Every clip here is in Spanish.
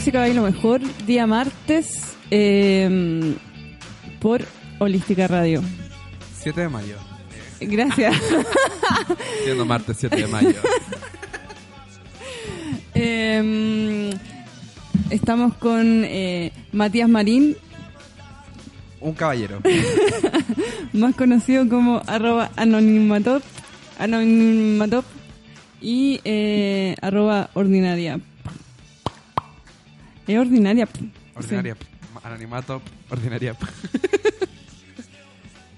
Música Bailo Mejor, día martes, eh, por Holística Radio. 7 de mayo. Gracias. Siendo martes 7 de mayo. Eh, estamos con eh, Matías Marín, Un caballero. más conocido como arroba anonimatop, anonimatop y eh, arroba ordinaria. Es ordinaria. Ordinaria. Anonimato. Ordinaria.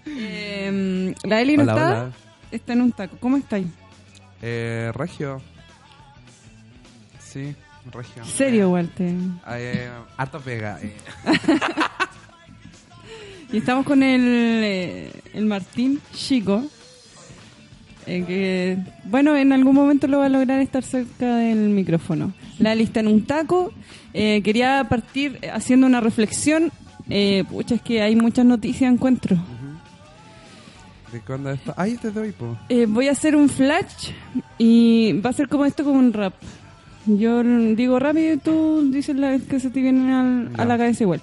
Eh, la Eli no Hola, está, hola. está en un taco. ¿Cómo estáis? Eh, Regio. Sí, Regio. Serio, Walter. Eh, harto pega. eh. Y estamos con el, eh, el Martín Chico, eh, que, bueno, en algún momento lo va a lograr estar cerca del micrófono. La lista en un taco. Eh, quería partir haciendo una reflexión. Eh, pucha, es que hay muchas noticias, encuentro. ¿De cuándo está? Ay, este es de hoy, po. Eh, voy a hacer un flash y va a ser como esto, como un rap. Yo digo rápido y tú dices la que se te viene al- a la cabeza igual.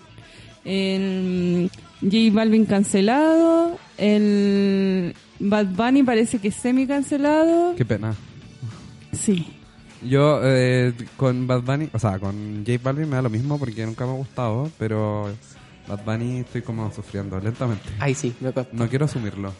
El J Balvin cancelado, el Bad Bunny parece que es semi cancelado. Qué pena. Sí. Yo eh, con Bad Bunny, o sea, con J Balvin me da lo mismo porque nunca me ha gustado, pero Bad Bunny estoy como sufriendo lentamente. Ay, sí, me acuerdo. No quiero asumirlo.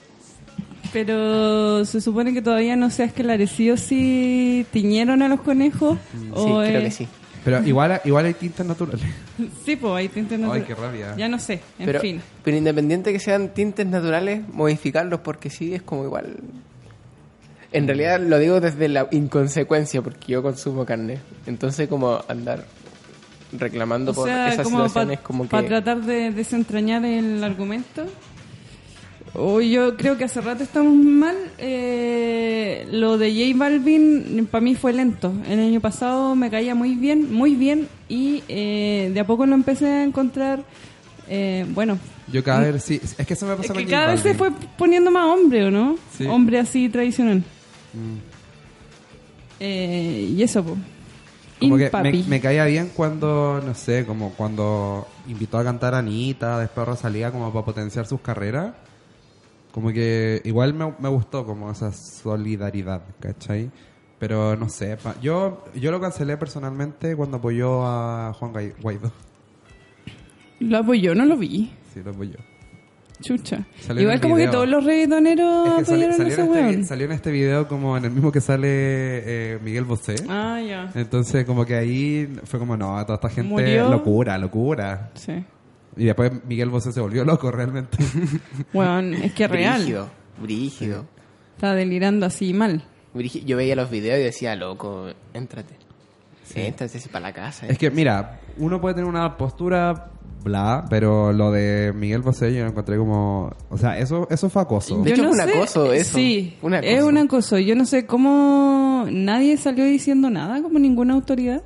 Pero se supone que todavía no se ha esclarecido si tiñeron a los conejos Sí, o creo es- que sí. Pero igual, igual hay tintas naturales. Sí, pues hay tintes Ay, naturales. qué rabia. Ya no sé, en Pero, fin. pero independiente que sean tintes naturales, modificarlos porque sí es como igual. En realidad lo digo desde la inconsecuencia porque yo consumo carne. Entonces como andar reclamando O por sea, esas como situaciones como que... para tratar de desentrañar el argumento. O yo creo que hace rato estamos mal. Eh, lo de J Balvin para mí fue lento. El año pasado me caía muy bien, muy bien y eh, de a poco lo empecé a encontrar. eh, bueno, Yo cada vez, sí, es que eso me es pasa que cada vez se fue poniendo más hombre, ¿o no? Sí. Hombre así tradicional. Mm. Eh, y eso, po. Como que me caía bien cuando, no sé, como cuando invitó a cantar a Anita, después Rosalía, como para potenciar sus carreras. Como que igual me, me gustó como esa solidaridad, ¿cachai? Pero no sé, pa- yo yo lo cancelé personalmente cuando apoyó a Juan Guaidó. Lo apoyó, no lo vi. Sí, lo apoyó. Chucha. Salió Igual como que todos los reggaetoneros Es que apoyaron salió, ese en este, salió en este video como en el mismo que sale eh, Miguel Bosé. Ah, ya. Entonces como que ahí fue como, no, toda esta gente, Murió. locura, locura. Sí. Y después Miguel Bosé se volvió loco realmente. Bueno, es que es real. Brígido, brígido. Está delirando así mal. Brígido. Yo veía los videos y decía, loco, éntrate. Éntrate así para la casa. es que, mira, uno puede tener una postura bla, pero lo de Miguel Bosé yo lo encontré como... O sea, eso, eso fue acoso. De hecho, fue un acoso eso. Sí, Un acoso. es un acoso. Yo no sé cómo nadie salió diciendo nada, como ninguna autoridad.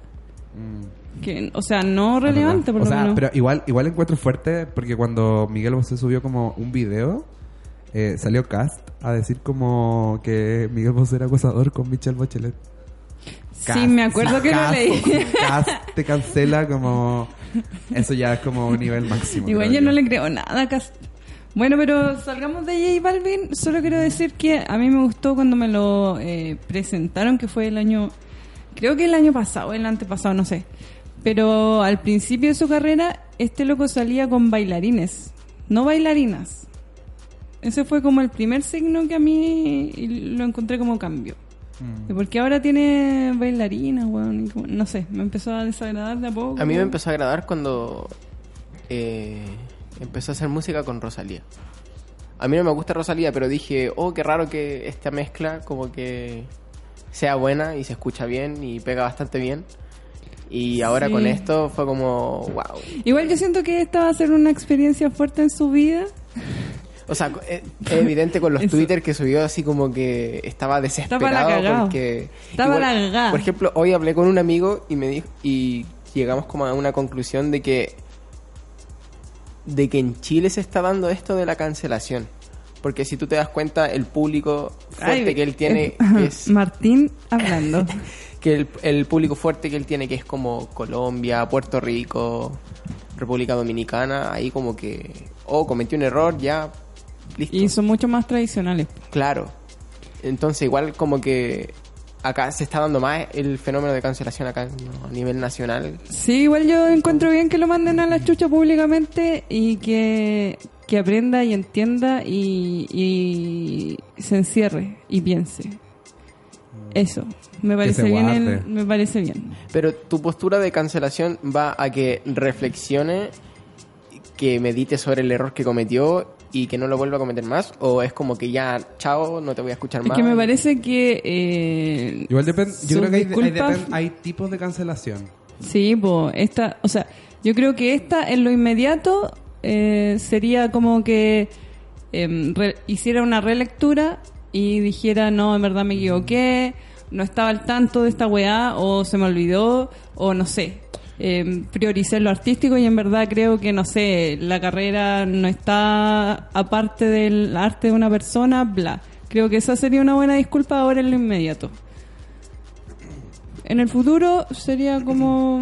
Que, o sea, no relevante, por o lo sea, menos. pero igual, igual encuentro fuerte porque cuando Miguel Bosé subió como un video, eh, salió Cast a decir como que Miguel Bosé era acosador con Michelle Bachelet. sí, me acuerdo que lo Cast, leí. Cast te cancela como... Eso ya es como un nivel máximo. Igual yo no le creo nada a Cas- Bueno, pero salgamos de J Balvin. Solo quiero decir que a mí me gustó cuando me lo eh, presentaron, que fue el año, creo que el año pasado, el antepasado, no sé. Pero al principio de su carrera, este loco salía con bailarines, no bailarinas. Ese fue como el primer signo que a mí lo encontré como cambio. Mm. Porque ahora tiene bailarinas, weón. No sé, me empezó a desagradar de a poco. A mí me empezó a agradar cuando eh, empezó a hacer música con Rosalía. A mí no me gusta Rosalía, pero dije, oh, qué raro que esta mezcla como que sea buena y se escucha bien y pega bastante bien. Y ahora Sí. con esto fue como, wow. Igual yo siento que esta va a ser una experiencia fuerte en su vida. O sea, eh, es evidente con los Eso. Twitter que subió así como que estaba desesperado porque Estaba la. Por ejemplo, hoy hablé con un amigo y me dijo y llegamos como a una conclusión de que de que en Chile se está dando esto de la cancelación. Porque si tú te das cuenta, el público fuerte Ay, que él tiene eh, es Martín hablando. que el, el público fuerte que él tiene, que es como Colombia, Puerto Rico, República Dominicana, ahí como que, oh, cometí un error, ya, listo. Y son mucho más tradicionales. Claro. Entonces, igual como que acá se está dando más el fenómeno de cancelación acá ¿no? a nivel nacional. Sí, igual yo encuentro bien que lo manden a la chucha públicamente y que, que aprenda y entienda y, y se encierre y piense. Eso, me parece bien. el- me parece bien. Pero tu postura de cancelación va a que reflexione, que medite sobre el error que cometió y que no lo vuelva a cometer más, o es como que ya, chao, no te voy a escuchar Es más. que me parece que... eh, Igual depende, yo creo que hay, tipos de cancelación. Sí, pues esta, o sea, yo creo que esta en lo inmediato eh, sería como que em, re- hiciera una relectura y dijera, no, en verdad me equivoqué, no estaba al tanto de esta weá, o se me olvidó, o no sé. em, prioricé lo artístico y en verdad creo que, no sé, la carrera no está aparte del arte de una persona, bla. Creo que esa sería una buena disculpa ahora en lo inmediato. En el futuro sería como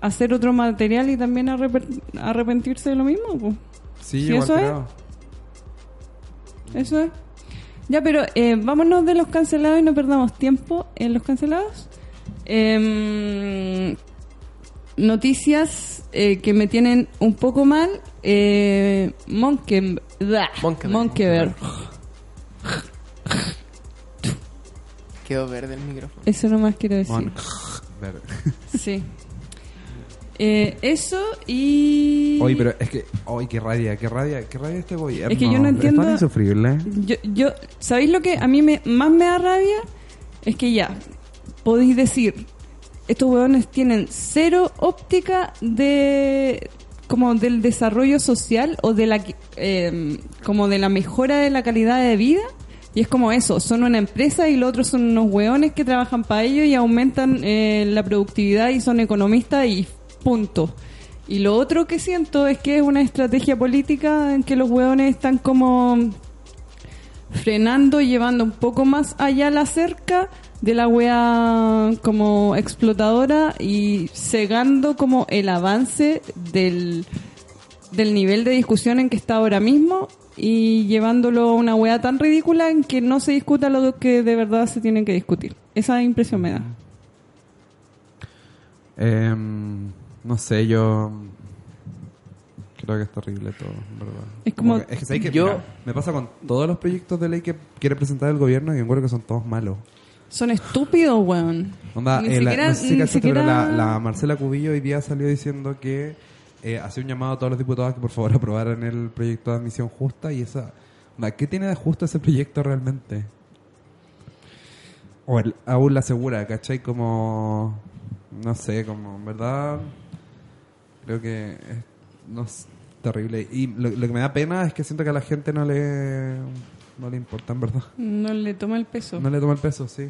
hacer otro material y también arrepe- arrepentirse de lo mismo. po. Sí, Sí, eso es. Eso es. Ya, pero eh, vámonos de los cancelados y no perdamos tiempo en los cancelados. Em, noticias eh, que me tienen un poco mal. Eh, Monke- blah, Monkeberg. Monkeberg. Quedó verde el micrófono. Eso nomás quiero decir. Mon- Ver. Sí. Eh, eso y... Oye, pero es que, oye, qué rabia, qué rabia, qué rabia este gobierno. Es que yo no entiendo- Es tan insufrible. Yo, yo, ¿sabéis lo que a mí me, más me da rabia? Es que ya, podéis decir, estos huevones tienen cero óptica de como del desarrollo social o de la eh, como de la mejora de la calidad de vida y es como eso, son una empresa y los otros son unos hueones que trabajan para ellos y aumentan eh, la productividad y son economistas y punto. Y lo otro que siento es que es una estrategia política en que los hueones están como frenando y llevando un poco más allá la cerca de la wea como explotadora y cegando como el avance del, del nivel de discusión en que está ahora mismo y llevándolo a una wea tan ridícula en que no se discuta lo que de verdad se tiene que discutir. Esa impresión me da. Em, no sé, yo creo que es terrible todo, en verdad. Es como- que- es que, ¿sabes qué? Yo- Mira, me pasa con todos los proyectos de ley que quiere presentar el gobierno y encuentro que son todos malos. Son estúpidos, weón. Onda, Ni eh, la, siquiera- no sé si ni cachaste, pero siquiera- la, la Marcela Cubillo hoy día salió diciendo que eh, hacía un llamado a todos los diputados que por favor aprobaran el proyecto de admisión justa y esa... onda, ¿Qué tiene de justo ese proyecto realmente? O el, aún la segura, ¿cachai? Como... No sé, como en verdad... Creo que es no, es terrible. Y lo, lo que me da pena es que siento que a la gente no le... No le importa, en verdad. No le toma el peso. No le toma el peso, sí.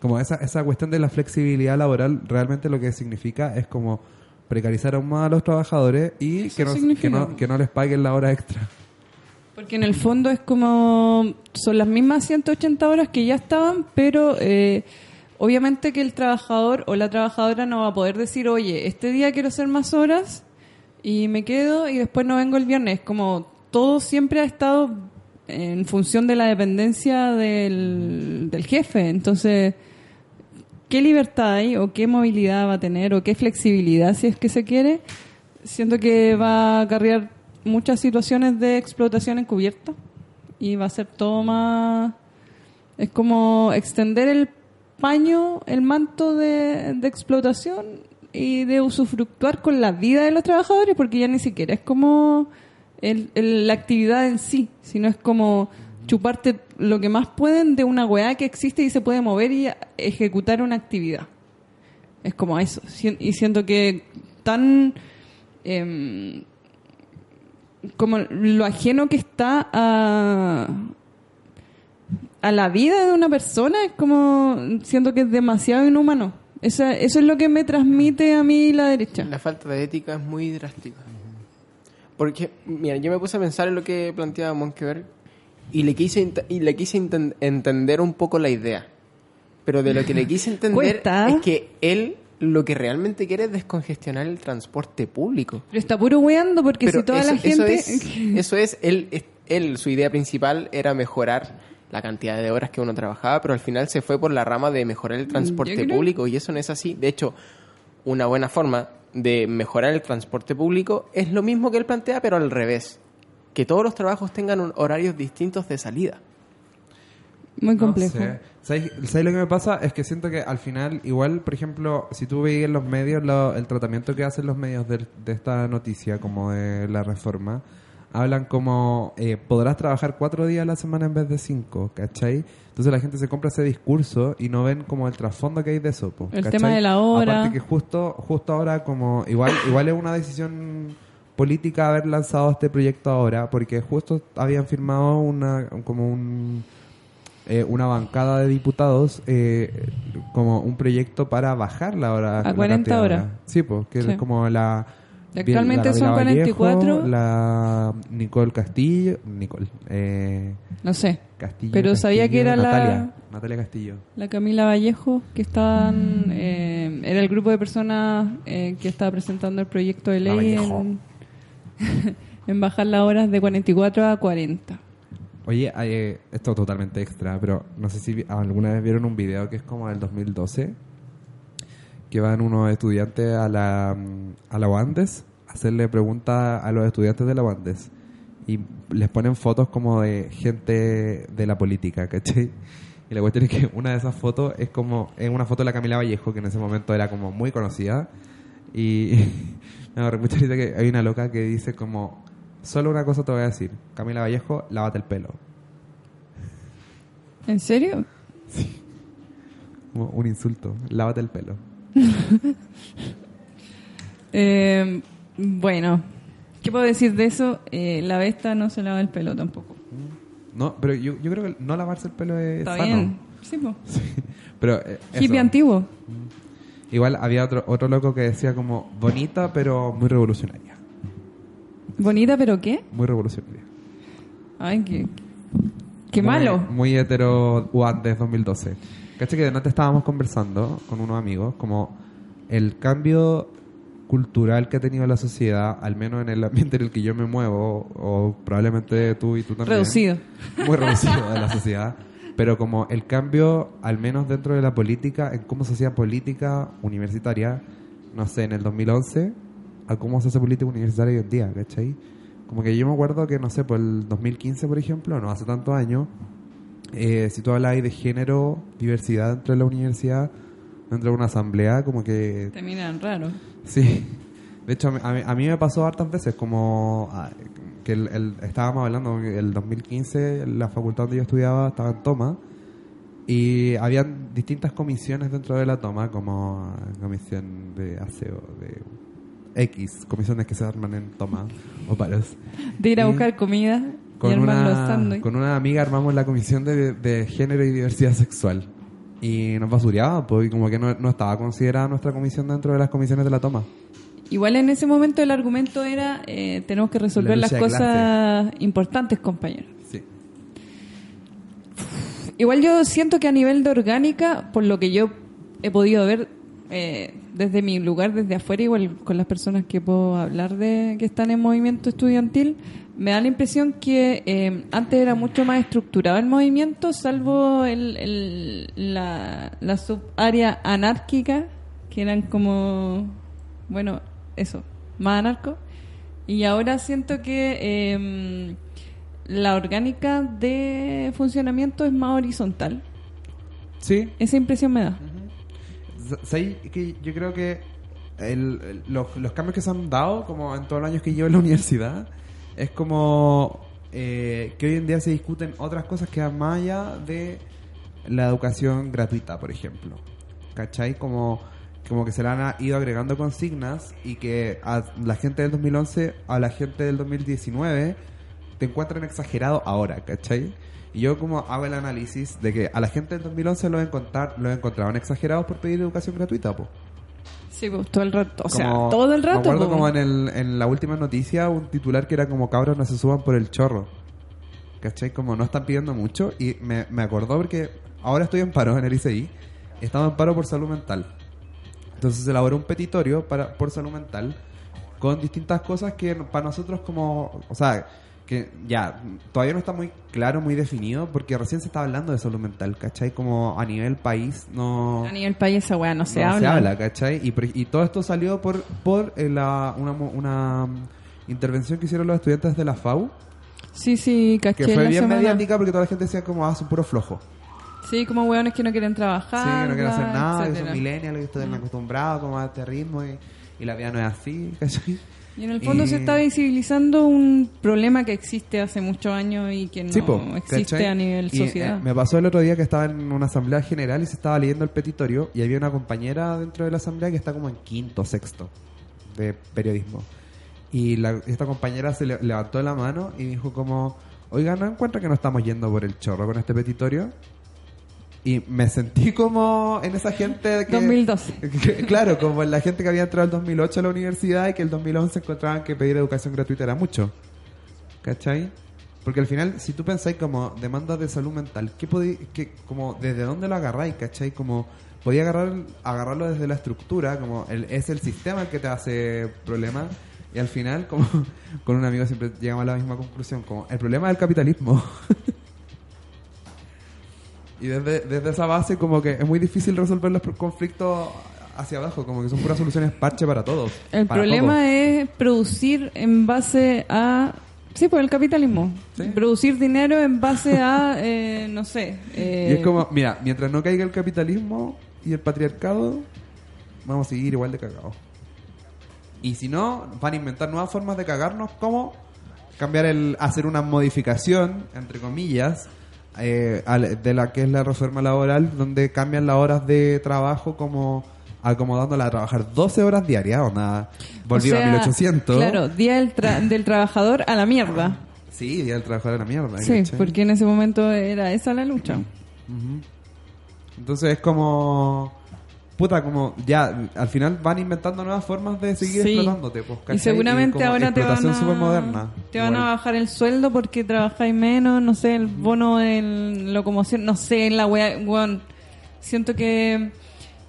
Como esa, esa cuestión de la flexibilidad laboral, realmente lo que significa es como precarizar aún más a los trabajadores y no, que, no, que no les paguen la hora extra. Porque en el fondo es como. Son las mismas 180 horas que ya estaban, pero eh, obviamente que el trabajador o la trabajadora no va a poder decir, oye, este día quiero hacer más horas y me quedo y después no vengo el viernes. Como todo siempre ha estado en función de la dependencia del, del jefe. Entonces, ¿qué libertad hay o qué movilidad va a tener o qué flexibilidad si es que se quiere? Siento que va a acarrear muchas situaciones de explotación encubierta y va a ser todo más... Es como extender el paño, el manto de, de explotación y de usufructuar con la vida de los trabajadores porque ya ni siquiera es como el- la actividad en sí, sino es como chuparte lo que más pueden de una weá que existe y se puede mover y ejecutar una actividad. Es como eso. Y siento que tan... em, como lo ajeno que está a, a la vida de una persona, es como siento que es demasiado inhumano. Esa- eso es lo que me transmite a mí la derecha. La falta de ética es muy drástica. Porque, mira, yo me puse a pensar en lo que planteaba Monkeberg y le quise, y le quise entender un poco la idea. Pero de lo que le quise entender Cuesta. es que él lo que realmente quiere es descongestionar el transporte público. Pero está puro weando porque Pero si toda eso, la gente... Eso es, eso es él, él, su idea principal era mejorar la cantidad de horas que uno trabajaba, pero al final se fue por la rama de mejorar el transporte creo- público y eso no es así. De hecho, una buena forma de mejorar el transporte público es lo mismo que él plantea, pero al revés. Que todos los trabajos tengan un- horarios distintos de salida. Muy No complejo. sé. ¿Sabes, sabes lo que me pasa? Es que siento que al final, igual, por ejemplo, si tú veis en los medios lo- el tratamiento que hacen los medios de, de esta noticia, como de la reforma, hablan como eh, podrás trabajar cuatro días a la semana en vez de cinco, ¿cachai? Entonces la gente se compra ese discurso y no ven como el trasfondo que hay de eso. po, El ¿cachai? tema de la hora. Aparte que justo, justo ahora como igual, igual es una decisión política haber lanzado este proyecto ahora, porque justo habían firmado una como un eh, una bancada de diputados eh, como un proyecto para bajar la hora. la 40 cantidad de horas. Sí, pues, que Sí. es como la... Actualmente la son Vallejo, 44. La Nicole Castillo. Nicole. Eh, No sé. Castillo. Pero sabía que era la- Natalia, Castillo. La Camila Vallejo, que estaban... eh, era el grupo de personas eh, que estaba presentando el proyecto de ley en, en bajar las horas de 44 a 40. Oye, eh, esto es totalmente extra, pero no sé si alguna vez vieron un video que es como del 2012, que van unos estudiantes a la, a la UANDES a hacerle preguntas a los estudiantes de la UANDES y les ponen fotos como de gente de la política, ¿cachai? Y la cuestión es que una de esas fotos es como, es una foto de la Camila Vallejo, que en ese momento era como muy conocida, y me mucha risa que hay una loca que dice como, solo una cosa te voy a decir, Camila Vallejo, lávate el pelo. ¿En serio? Como un insulto, lávate el pelo. Eh, bueno, ¿qué puedo decir de eso? Eh, la Vesta no se lava el pelo tampoco. No, pero yo, yo creo que no lavarse el pelo es Está sano. bien. Sí, po. Pero eh, Hippie antiguo. Igual había otro, otro loco que decía como bonita pero muy revolucionaria. Bonita, pero ¿qué? Muy revolucionaria. Ay, qué, qué Muy- malo. Muy hetero UANDES 2012. ¿Cachai que de noche estábamos conversando con unos amigos como el cambio cultural que ha tenido la sociedad, al menos en el ambiente en el que yo me muevo, o probablemente tú y tú también. Reducido. Muy reducido de la sociedad. Pero como el cambio, al menos dentro de la política, en cómo se hacía política universitaria, no sé, en el 2011, a cómo se hace política universitaria hoy en día, ¿cachai? Como que yo me acuerdo que, no sé, por el 2015, por ejemplo, no hace tantos años, eh, si tú hablas de género, diversidad dentro de la universidad, dentro de una asamblea, como que Te miran raro. Sí. De hecho, a mí, a mí- me pasó hartas veces, como ah, que el, el- estábamos hablando, el 2015 la facultad donde yo estudiaba estaba en toma y habían distintas comisiones dentro de la toma, como ah, comisión de aseo, de X, comisiones que se arman en toma o paros. De ir a Y buscar comida Con una, sándwiches. con una amiga armamos la comisión de, de género y diversidad sexual. Y nos basureaba, pues, y como que no, no estaba considerada nuestra comisión dentro de las comisiones de la toma. Igual en ese momento el argumento era eh, tenemos que resolver La las cosas importantes, compañeros. Sí. Igual yo siento que a nivel de orgánica, por lo que yo he podido ver eh, desde mi lugar, desde afuera, igual con las personas que puedo hablar de que están en movimiento estudiantil, me da la impresión que eh, antes era mucho más estructurado el movimiento, salvo el, el- la, la subárea anárquica, que eran como, bueno, eso, más anarco. Y ahora siento que eh, la orgánica de funcionamiento es más horizontal. Sí. Esa impresión me da. ¿Sabes que yo creo que el- los, los cambios que se han dado, como en todos los años que llevo en la universidad, es como eh, que hoy en día se discuten otras cosas que van más allá de la educación gratuita, por ejemplo. ¿Cachai? Como, como que se le han ido agregando consignas y que a la gente del 2011 a la gente del 2019 te encuentran exagerado ahora, ¿cachai? Y yo como hago el análisis de que a la gente del 2011 lo, encontrar, lo encontraban exagerados por pedir educación gratuita, po. Sí, pues todo el rato. O sea, Como- todo el rato. Me acuerdo po. como en, el, en la última noticia un titular que era como cabros no se suban por el chorro. ¿Cachai? Como no están pidiendo mucho. Y me, me acordó porque ahora estoy en paro en el ICI. estaba en paro por salud mental. Entonces se elaboró un petitorio para, por salud mental con distintas cosas que para nosotros como, o sea, que ya todavía no está muy claro, muy definido, porque recién se está hablando de salud mental, ¿cachai? Como a nivel país no... A nivel país esa weá no se no habla. se habla, ¿cachai? Y, y todo esto salió por, por eh, la, una, una mm, intervención que hicieron los estudiantes de la FAU, Sí, sí, caché que fue la bien semana. mediática porque toda la gente decía como, ah, son puro flojo. Sí, como weones que no quieren trabajar. Sí, que no quieren hacer nada, que son etcétera. millennials, que están acostumbrados como a este ritmo y, y la vida no es así, ¿cachai? Y en el fondo se está visibilizando un problema que existe hace muchos años y que no Sí, po, existe ¿cachai? a nivel Y, sociedad. eh, me pasó el otro día que estaba en una asamblea general y se estaba leyendo el petitorio y había una compañera dentro de la asamblea que está como en quinto, sexto de periodismo. Y la- esta compañera se le- levantó la mano y dijo como, oiga, ¿no encuentra que no estamos yendo por el chorro con este petitorio? Y me sentí como en esa gente que... 2012. que- claro, como en la gente que había entrado el 2008 a la universidad y que el 2011 encontraban que pedir educación gratuita era mucho. ¿Cachai? Porque al final, si tú pensáis como demandas de salud mental, ¿qué podí, qué, como desde dónde lo agarráis? ¿Cachai? Como podía agarrar, agarrarlo desde la estructura, como el, es el sistema el que te hace problema. Y al final, como con un amigo siempre llegamos a la misma conclusión, como el problema del capitalismo. y desde, desde esa base como que es muy difícil resolver los conflictos hacia abajo, como que son puras soluciones parche para todos. El para problema todos. es producir en base a... Sí, pues el capitalismo. Sí. Producir dinero en base a, eh, no sé... eh, Y es como, mira, mientras no caiga el capitalismo y el patriarcado, vamos a seguir igual de cagados. Y si no, van a inventar nuevas formas de cagarnos, como cambiar el, hacer una modificación, entre comillas, eh, de la que es la reforma laboral, donde cambian las horas de trabajo como acomodándola a trabajar 12 horas diarias, o nada, o volvió sea, a 1800. Claro, Día del, tra- del Trabajador a la mierda. Sí, día del trabajador de la mierda. Sí, ¿cachai? porque en ese momento era esa la lucha. Entonces es como. Puta, como ya al final van inventando nuevas formas de seguir Sí. explotándote. Pues, Y seguramente ahora te van, a, te van a bajar el sueldo porque trabajáis menos, no sé, el bono en locomoción, no sé, en la wea, weón. Siento que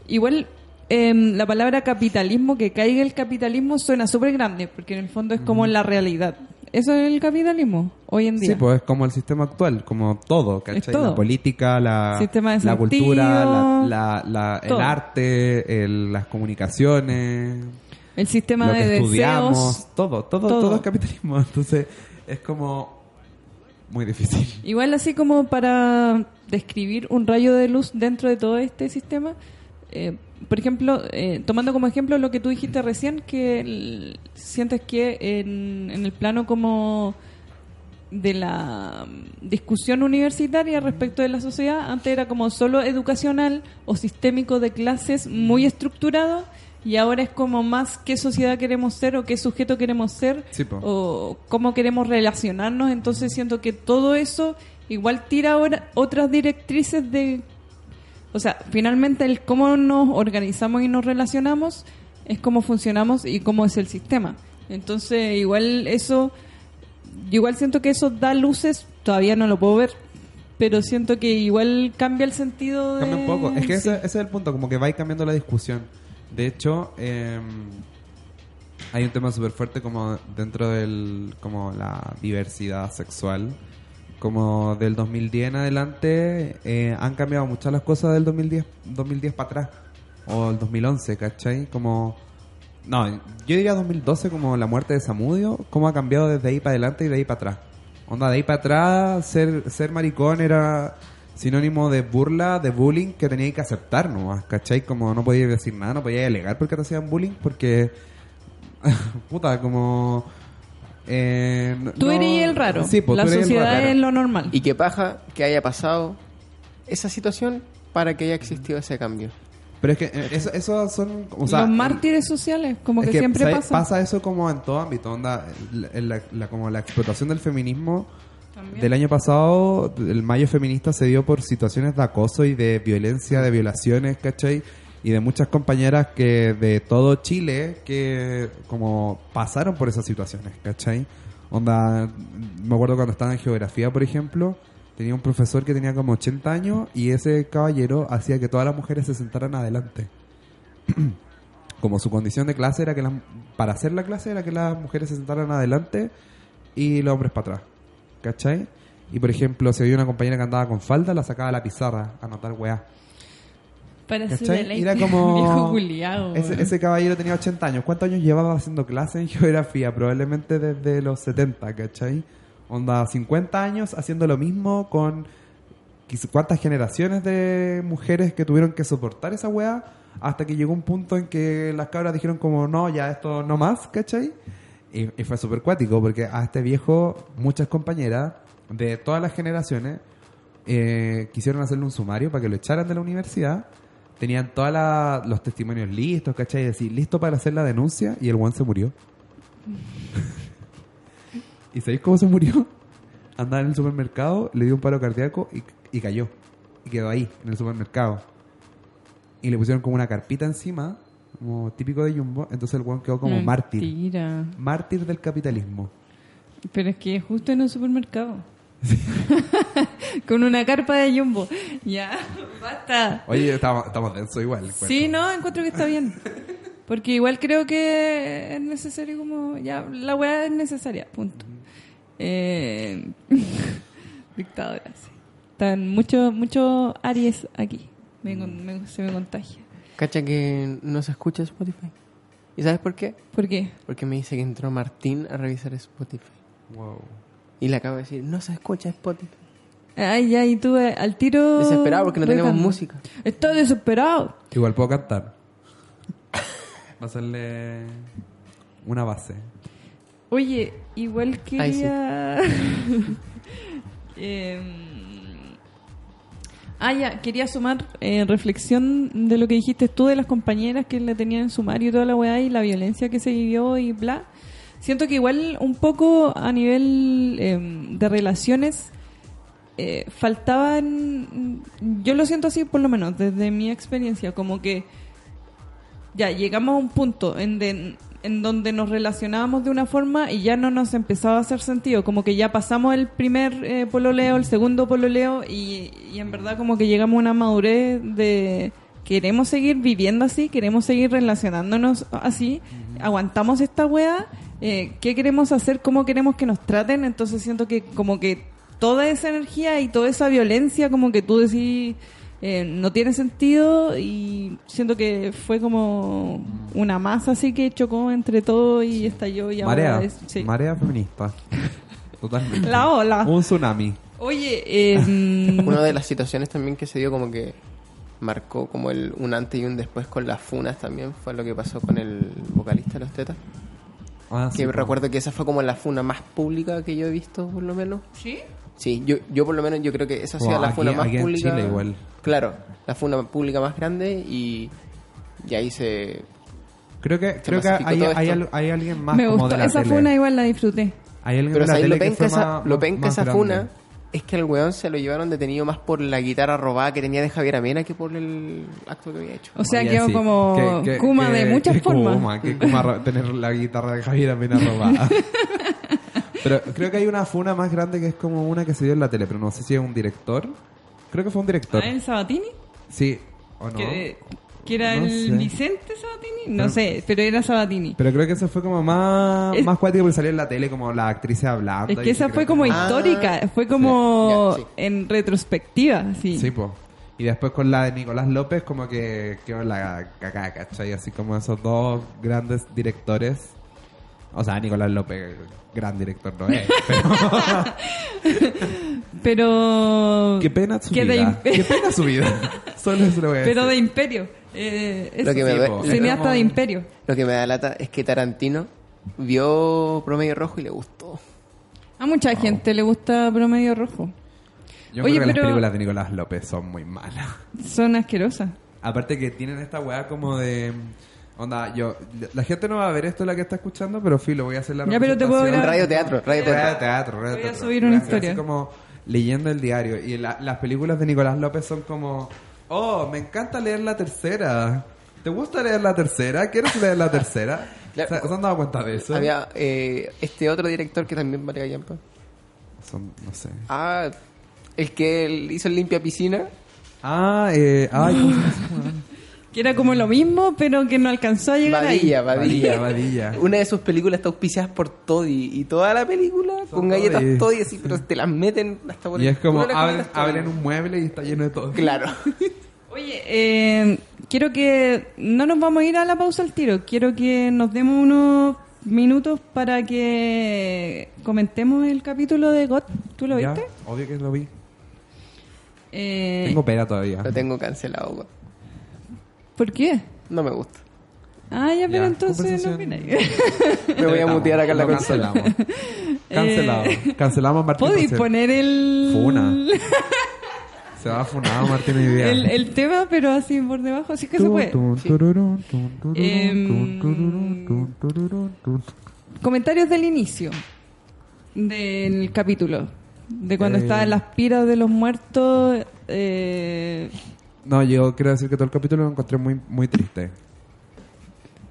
igual em, la palabra capitalismo, que caiga el capitalismo suena súper grande, porque en el fondo es como la realidad. Eso es el capitalismo hoy en día. Sí, pues es como el sistema actual, como todo, ¿cachai? Todo. La política, la, la sentido, cultura, la, la- el arte, el- las comunicaciones, el sistema lo de que estudiamos, deseos. todo, todo, todo. todo es capitalismo. Entonces es como muy difícil. Igual así como para describir un rayo de luz dentro de todo este sistema, eh, por ejemplo, eh, tomando como ejemplo lo que tú dijiste recién, que el- sientes que en, en el plano como de la mm, discusión universitaria respecto de la sociedad, antes era como solo educacional o sistémico de clases muy estructurado y ahora es como más qué sociedad queremos ser o qué sujeto queremos ser Sí, o cómo queremos relacionarnos. Entonces siento que todo eso igual tira ahora otras directrices de... O sea, finalmente el cómo nos organizamos y nos relacionamos es cómo funcionamos y cómo es el sistema. Entonces igual eso... yo Igual siento que eso da luces, todavía no lo puedo ver, pero siento que igual cambia el sentido de... Cambia un poco. Es que sí. ese, ese es el punto, como que va cambiando la discusión. De hecho, eh, hay un tema súper fuerte como dentro del como la diversidad sexual. Como del 2010 en adelante eh, han cambiado muchas las cosas del 2010, 2010 para atrás. O el 2011, ¿cachai? Como... No, yo diría 2012 como la muerte de Samudio, cómo ha cambiado desde ahí para adelante y de ahí para atrás. Onda, de ahí para atrás, ser, ser maricón era sinónimo de burla, de bullying que tenía que aceptar nomás, ¿cachai? Como no podía decir nada, no podía alegar porque te hacían bullying, porque... puta, como... eh, no- Tú eres el raro. Sí, pues, la tú eres el sociedad raro. es lo normal. Y qué paja que haya pasado esa situación para que haya existido ese cambio. Pero es que eh, eso, eso son... O sea, Los mártires sociales, como Es que, siempre ¿sabes? pasa. eso como en todo ámbito, onda, la, la- la- como la explotación del feminismo También. del año pasado, el mayo feminista se dio por situaciones de acoso y de violencia, de violaciones, ¿cachai? Y de muchas compañeras que de todo Chile que como pasaron por esas situaciones, ¿cachai? Onda, me acuerdo cuando estaba en geografía, por ejemplo, tenía un profesor que tenía como 80 años y ese caballero hacía que todas las mujeres se sentaran adelante. como su condición de clase era que las, para hacer la clase era que las mujeres se sentaran adelante y los hombres para atrás. ¿Cachai? Y por ejemplo, si había una compañera que andaba con falda, la sacaba la pizarra a anotar weá. Para su deleite. Era como... Ese, ese caballero tenía 80 años. ¿Cuántos años llevaba haciendo clase en geografía? Probablemente desde los 70, ¿cachai? Onda, 50 años haciendo lo mismo con... ¿Cuántas generaciones de mujeres que tuvieron que soportar esa weá? Hasta que llegó un punto en que las cabras dijeron como, no, ya esto no más, ¿cachai? Y, y fue súper cuático porque a este viejo muchas compañeras de todas las generaciones eh, quisieron hacerle un sumario para que lo echaran de la universidad. Tenían todos los testimonios listos, ¿cachai? Y decir, listo para hacer la denuncia y el one se murió. ¿Y sabéis cómo se murió? Andaba en el supermercado, le dio un paro cardíaco y, y cayó. Y quedó ahí, en el supermercado. Y le pusieron como una carpita encima, como típico de Jumbo. Entonces el one quedó como mártir. Mentira. Mártir del capitalismo. Pero es que justo en un supermercado. Con una carpa de jumbo. Ya, basta. Oye, estamos, estamos densos igual. Sí, no, encuentro que está bien. Porque igual creo que es necesario como... Ya, la weá es necesaria, punto. Eh, dictadora, sí. Están muchos mucho Aries aquí. Me con- me- se me contagia. Cacha que no se escucha Spotify. ¿Y sabes por qué? ¿Por qué? Porque me dice que entró Martín a revisar Spotify. Wow. Y le acabo de decir, no se escucha Spotify. Ay, ya, y tú eh, al tiro... Desesperado porque no tenemos música. Está desesperado. Igual puedo cantar. Va a hacerle una base. Oye, igual Ay, sí. quería... Em, ah, ya, quería sumar eh, reflexión de lo que dijiste tú de las compañeras que le tenían en sumario y toda la weá y la violencia que se vivió y bla. Siento que igual un poco a nivel em, de relaciones eh, faltaban, yo lo siento así por lo menos desde mi experiencia, como que ya llegamos a un punto en, de- en donde nos relacionábamos de una forma y ya no nos empezaba a hacer sentido, como que ya pasamos el primer eh, pololeo, el segundo pololeo y, y en verdad como que llegamos a una madurez de queremos seguir viviendo así, queremos seguir relacionándonos así, aguantamos esta wea, eh, qué queremos hacer, cómo queremos que nos traten, entonces siento que como que toda esa energía y toda esa violencia como que tú decís eh, no tiene sentido y siento que fue como una masa así que chocó entre todo y estalló y Marea. ahora es sí. Marea feminista. Totalmente. la ola Un tsunami. oye eh, Una de las situaciones también que se dio como que marcó como el un antes y un después con las funas también fue lo que pasó con el vocalista de los tetas. Ah, Que sí, recuerdo que esa fue como la funa más pública que yo he visto, por lo menos. ¿sí? Sí, yo, yo por lo menos yo creo que esa ha sido la aquí- funa más aquí en pública. Chile igual. Claro, la funa pública más grande y, y ahí se... Creo que, creo que hay, hay, alguien más me como gustó de la esa tele. funa igual la disfruté Hay alguien Pero de la lo que penca fue esa, más- lo penca esa grande. funa es que al weón se lo llevaron detenido más por la guitarra robada que tenía de Javier Amena que por el acto que había hecho. o sea quedó sí. como Que- que- Kuma de que- muchas que formas Kuma, que Kuma tener la guitarra de Javier Amena robada. Pero creo que hay una funa más grande que es como una que se dio en la tele, pero no sé si es un director. Creo que fue un director. ¿Ah, el Sabatini? Sí, o no. que, que era No el sé. Vicente Sabatini no Pero- sé pero era Sabatini Pero creo que eso fue como más, Es- más cuático porque salió en la tele como la actriz hablando. es que esa fue como Ah. histórica fue como Ya, sí. en retrospectiva sí. Sí, po. Y después con la de Nicolás López como que quedó la cagada, ¿cachai? Así como esos dos grandes directores. O sea, Nicolás López, gran director no es. Pero pero qué pena su que vida. Qué pena su vida. Solo eso lo voy a pero de imperio eh, eso Lo que me sí, ve- po. lo- cineasta como- de imperio Lo que me da lata es que Tarantino vio Promedio Rojo y le gustó. a mucha gente le gusta promedio rojo Yo Oye, creo que pero- las películas de Nicolás López son muy malas. son asquerosas Aparte que tienen esta weá como de... Onda, yo... La gente no va a ver esto la que está escuchando, pero filo, voy a hacer la Ya, pero te puedo grabar. Radio teatro, radio Radio teatro. teatro, radio Voy a teatro. subir una historia. Así como leyendo el diario. Y la- las películas de Nicolás López son como... Oh, me encanta leer la tercera. ¿Te gusta leer la tercera? ¿Quieres leer la tercera? Claro. O sea, ¿Se han dado cuenta de eso? Había eh, este otro director que también vale callampa. Son, no sé. Ah, El que hizo el limpia piscina. Ah, eh, ay, ¿cómo se llama? Que era como lo mismo, pero que no alcanzó a llegar Badilla, ahí. Badilla. Badilla, Badilla. Una de sus películas está auspiciada por Toddy. Y toda la película con galletas Toddy. Toddy así, pero te las meten hasta por Y el es como, abren, abren un mueble y está lleno de todo. Claro. Oye, eh, quiero que no nos vamos a ir a la pausa al tiro. Quiero que nos demos unos minutos para que comentemos el capítulo de God. ¿Tú lo Ya, viste? Obvio que lo vi. Eh, Tengo pera todavía. Lo tengo cancelado. ¿Por qué? No me gusta. Ah, ya, pero Ya, entonces no conversación. opináis. Me voy a mutear acá en la Lo consola. cancelamos. Cancelado. Cancelamos a Martín. ¿Podéis José. poner el... Funa. Se va funado Martín día. el, el tema, pero así por debajo, así que se puede. Em, Comentarios del inicio del capítulo. De cuando Eh. estaba en las piras de los muertos. eh, No, yo quiero decir que todo el capítulo lo encontré muy, muy triste.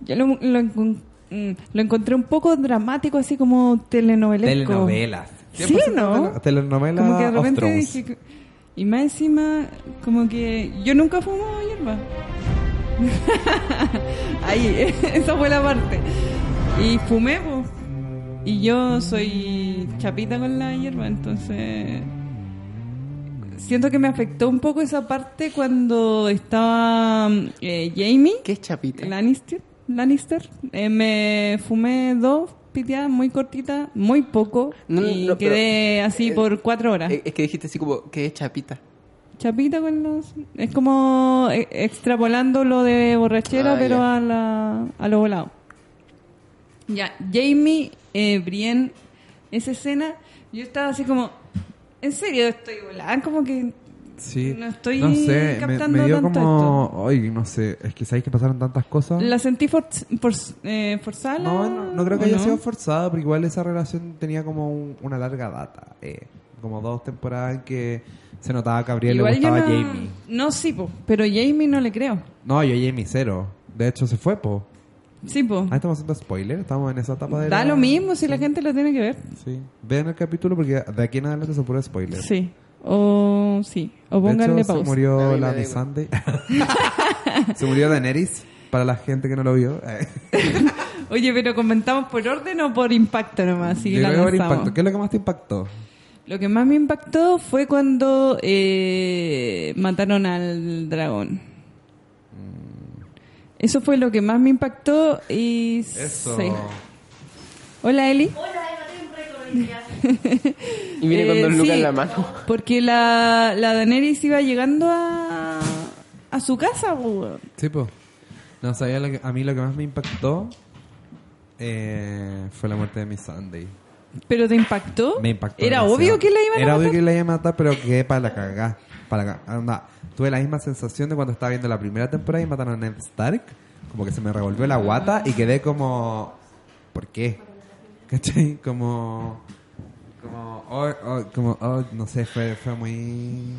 yo lo, lo mm, lo encontré un poco dramático, así como telenovelesco. Telenovelas. Sí, 100% ¿no? tele- Telenovela Como que de repente dije... que- Y más encima, como que... Yo nunca fumo hierba. Ahí, esa fue la parte. Y fumé, pues. Y yo soy chapita con la hierba, entonces... Siento que me afectó un poco esa parte cuando estaba eh, Jamie ¿Qué es chapita? Lannister. Lannister. Eh, me fumé dos piteadas muy cortitas, muy poco. No, no, y no, pero- quedé así eh, por cuatro horas. Eh, Es que dijiste así como, ¿qué es chapita? Chapita con los... Es como eh, extrapolando lo de borrachera, Ah, pero a, la, a lo volado. Ya, Jamie, eh, Brienne, esa escena, yo estaba así como... ¿En serio estoy volada? Como que... Sí. No estoy no sé, me- captando me, dio tanto como... Ay, no sé, es que sabéis que pasaron tantas cosas. La sentí for, for- eh, forzada. No, no, no creo que ¿o haya no? sido forzada, pero igual esa relación tenía como un- una larga data. eh. Como dos temporadas en que se notaba que a Gabriel le Igual yo gustaba no, Jamie. No, sí, po, pero Jamie no le creo. No, yo Jamie cero. De hecho, se fue, po. Sí, po. Ah, estamos haciendo spoiler. Estamos en esa etapa de Da la- lo mismo si la gente lo tiene que ver. Sí. Vean el capítulo porque de aquí en adelante son puros spoilers. Sí. O sí. O De pónganle hecho, se pausa. Murió la igual. Missandei. se murió Daenerys. Para la gente que no lo vio. Oye, pero comentamos por orden o por impacto nomás. La por impacto. ¿Qué es lo que más te impactó? Lo que más me impactó fue cuando eh, mataron al dragón. Eso fue lo que más me impactó y... Eso. sí. Hola, Eli. Y viene con Eh, dos lucas sí, en la mano. Porque la, la Daenerys iba llegando a, a su casa, weón. Sí, pues. No, sabía lo que, a mí lo que más me impactó eh, fue la muerte de Miss Sunday. ¿Pero te impactó? Me impactó. Era demasiado. obvio que la iban Era a obvio matar. que la iban a matar, pero quedé para la cagá. Para. Anda, tuve la misma sensación de cuando estaba viendo la primera temporada y mataron a Ned Stark. Como que se me revolvió la guata y quedé como... ¿Por qué? ¿Cachai? Como... Como... oh, oh, como oh, no sé, fue, fue muy...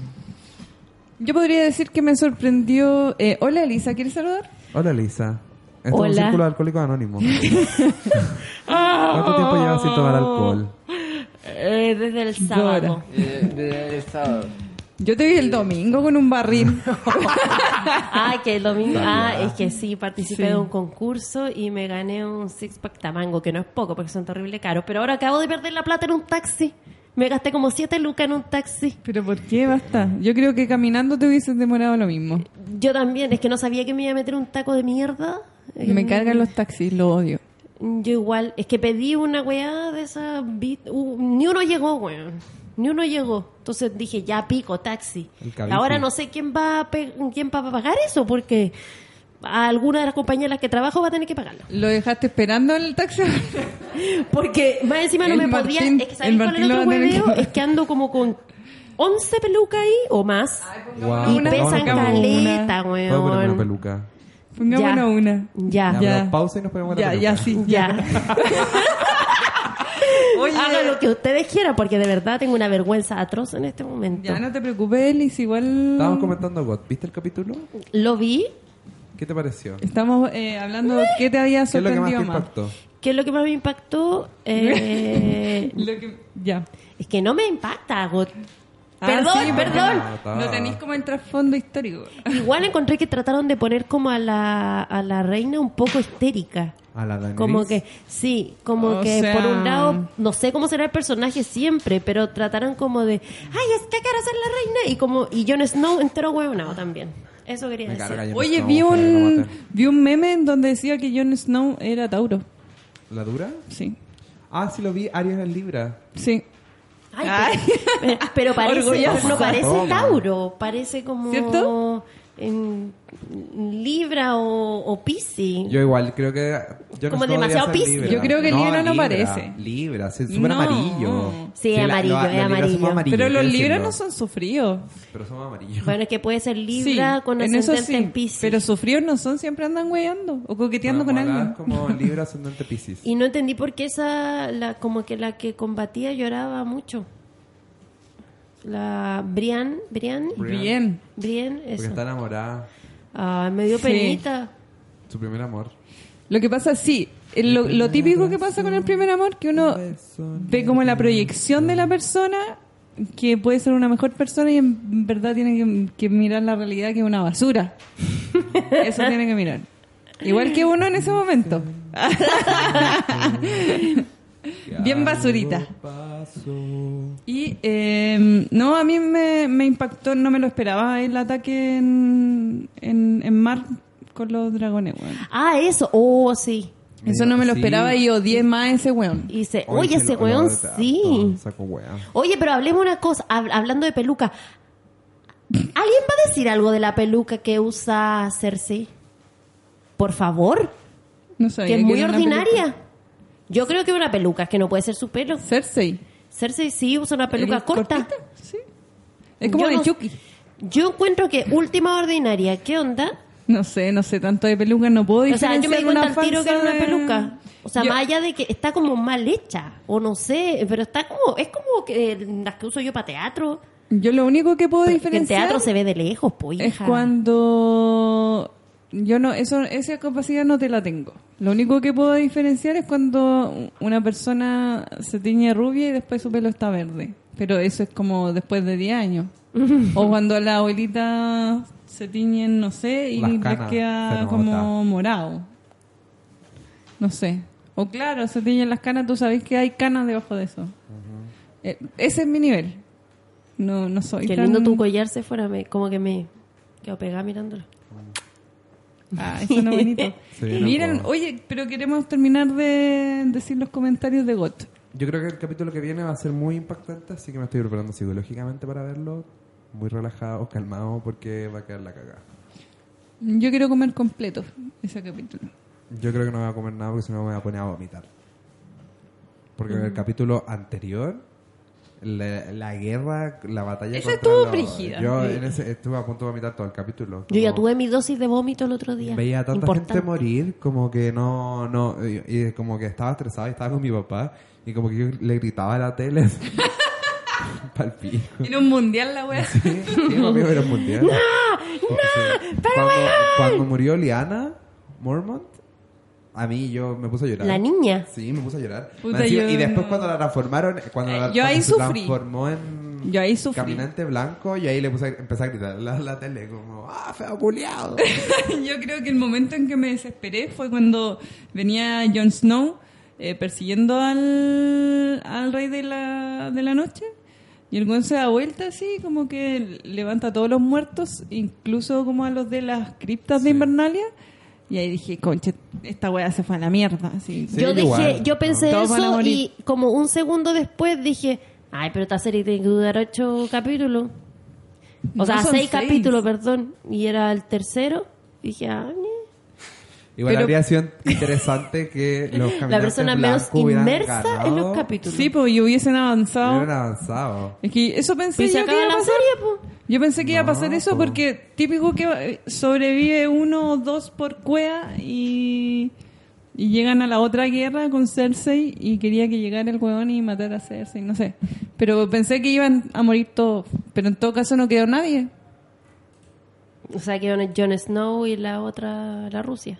Yo podría decir que me sorprendió... eh, hola, Elisa, ¿quieres saludar? Hola, Lisa. Esto es un Hola. círculo de alcohólicos anónimos. ¿Cuánto tiempo llevas sin tomar alcohol? Eh, desde el sábado. Eh, Yo te vi el domingo con un barril. Ah, que el domingo. Ah, es que sí, participé Sí. de un concurso y me gané un six pack tamango, que no es poco porque son terrible caros. Pero ahora acabo de perder la plata en un taxi. Me gasté como 7 lucas en un taxi. ¿Pero por qué? Basta. Yo creo que caminando te hubieses demorado lo mismo. Yo también, es que no sabía que me iba a meter un taco de mierda. Me cargan los taxis, lo odio. Yo igual, es que pedí una weá de esa. uh, ni uno llegó, weón. Ni uno llegó. Entonces dije, ya pico, taxi. Ahora no sé quién va, a quién va a pagar eso, porque a alguna de las compañías en las que trabajo va a tener que pagarlo. ¿Lo dejaste esperando en el taxi? Porque más encima no El me Martín- podía. Es que el ¿sabes cuál el otro hueveo? que- Es que ando como con 11 pelucas ahí o más. Y una, pesan pongamos caleta, Puedo ponerme una weón. peluca. Pongámonos una. Ya. Ya, pausa y nos ponemos la Ya, peluca. ya, sí. Ya. Oye, Haga lo que ustedes quieran, porque de verdad tengo una vergüenza atroz en este momento. ya no te preocupes, Elis, igual... Estábamos comentando God. ¿Viste el capítulo? Lo vi. ¿Qué te pareció? Estamos eh, hablando de qué te había ¿Qué es lo que más sorprendido te más. impactó? ¿Qué es lo que más me impactó? Eh, Lo que- ya. es que no me impacta, God. Ah, Perdón, sí, perdón. Ah, No tenéis como el trasfondo histórico. Igual encontré que trataron de poner como a la, a la reina un poco histérica. A la Daenerys. Como que, sí, como O que sea- por un lado, no sé cómo será el personaje siempre, pero trataron como de, ay, es que quiero ser la reina, y como, y Jon Snow entero huevonado también. Eso quería Me decir. Oye, Snow, vi un, vi un meme en donde decía que Jon Snow era Tauro. ¿La dura? Sí. Ah, sí lo vi. Aries en Libra. Sí. Ay, Ay. Pero, pero parece, no parece. Tauro, parece como ¿Cierto? En Libra o, o Piscis. Yo igual creo que... Jon Como Snow demasiado Piscis. Libra. Yo creo que Libra no parece. Libra, sí, es súper No. amarillo. Sí, amarillo, es Libra amarillo. somos amarillos, Pero los libras no son sufridos. Pero somos amarillos. Bueno, es que puede ser Libra Sí, con en ascendente sí, en Piscis. Pero sufridos no son, siempre andan weyando o coqueteando con Bueno, alguien. como Libra ascendente Piscis. Y no entendí por qué esa, la, como que la que combatía lloraba mucho. La Brian, Brian, Brian. Brian, Porque eso. está enamorada. Ah, me dio Sí. penita. Su primer amor. Lo que pasa, sí, eh, lo, lo típico que pasa con el primer amor, que uno ve como la proyección de la persona, que puede ser una mejor persona y en verdad tiene que, que mirar la realidad que es una basura. Eso tiene que mirar. Igual que uno en ese momento. Bien basurita. Y eh, no, a mí me, me impactó, no me lo esperaba el ataque en, en, en mar con los dragones, weón. Ah, eso. Oh, sí. Eso no me lo Sí. esperaba y odié más a ese weón. Y dice, Oye, ese weón, sí. Saco. Oye, pero hablemos una cosa, hab- hablando de peluca. ¿Alguien va a decir algo de la peluca que usa Cersei? Por favor, No sabía que es muy ordinaria. Yo creo que es una peluca, que no puede ser su pelo. Cersei. Cersei sí usa una peluca ¿El corta. cortita? Sí. Es como Yo de no- Chucky. Yo encuentro que última ordinaria, ¿qué onda? No sé, no sé tanto de peluca, no puedo O sea, yo me diferenciar una al tiro que era una peluca. O sea, Yo- más allá de que está como mal hecha, o no sé, pero está como, es como que las que uso yo para teatro. Yo lo único que puedo Que en diferenciar teatro se ve de lejos, pues. es cuando yo no eso esa capacidad no te la tengo. Lo único que puedo diferenciar es cuando una persona se tiñe rubia y después su pelo está verde. Pero eso es como después de 10 años. o cuando la abuelita se tiñen, no sé, y les queda como morado. No sé. O claro, se tiñen las canas, tú sabes que hay canas debajo de eso. Eh, ese es mi nivel. No, no soy Qué tan- lindo tu collar se fuera, me, como que me quedo pegada mirándolo. Ah, eso no bonito. Sí, Miren, oye, pero queremos terminar de decir los comentarios de GOT. Yo creo que el capítulo que viene va a ser muy impactante, así que me estoy preparando psicológicamente para verlo. Muy relajado, calmado, porque va a quedar la cagada. Yo quiero comer completo ese capítulo. Yo creo que no voy a comer nada porque si no me voy a poner a vomitar. Porque en el capítulo anterior, la, la guerra, la batalla Esa contra estuvo brígida. Yo en ese, estuve a punto de vomitar todo el capítulo. Yo ya tuve mi dosis de vómito el otro día. Veía a tanta Importante. gente morir, como que no, no, y, y como que estaba estresado y estaba con mi papá, y como que yo le gritaba a la tele. Palpico. En un mundial la wea. Sí, sí, era un mundial. Sí. cuando, cuando murió Liana Mormont, a mí yo me puse a llorar. La niña. Sí, me puse a llorar. Puta, yo y después cuando la transformaron, cuando, Eh, la, yo ahí se sufrí. transformó en Yo ahí sufrí. caminante blanco, y ahí le puse a, empecé a gritar la, la tele como, ah, feo culiado. Yo creo que el momento en que me desesperé fue cuando venía Jon Snow eh, persiguiendo al, al rey de la, de la noche. Y el güey se da vuelta así, como que levanta a todos los muertos, incluso como a los de las criptas de Invernalia. Y ahí dije, conche, esta weá se fue a la mierda. Así. Sí, yo dije, igual, yo pensé eso y como un segundo después dije, ay, pero esta serie tiene que durar ocho capítulos. O No, sea, seis, seis. capítulos, perdón. Y era el tercero. Y dije, ah. Igual Pero- habría sido interesante que los la persona menos inmersa en los capítulos. Sí, pues y hubiesen avanzado. Hubieran avanzado. Es que eso pensé Pues se yo que acaba la pasar. serie, pues. Yo pensé que iba a No, pasar eso po. porque típico que eh, sobrevive uno o dos por cueva y, y llegan a la otra guerra con Cersei y quería que llegara el huevón y matara a Cersei, no sé. Pero pensé que iban a morir todos, pero en todo caso no quedó nadie. O sea, que Jon Snow y la otra, la Rusia.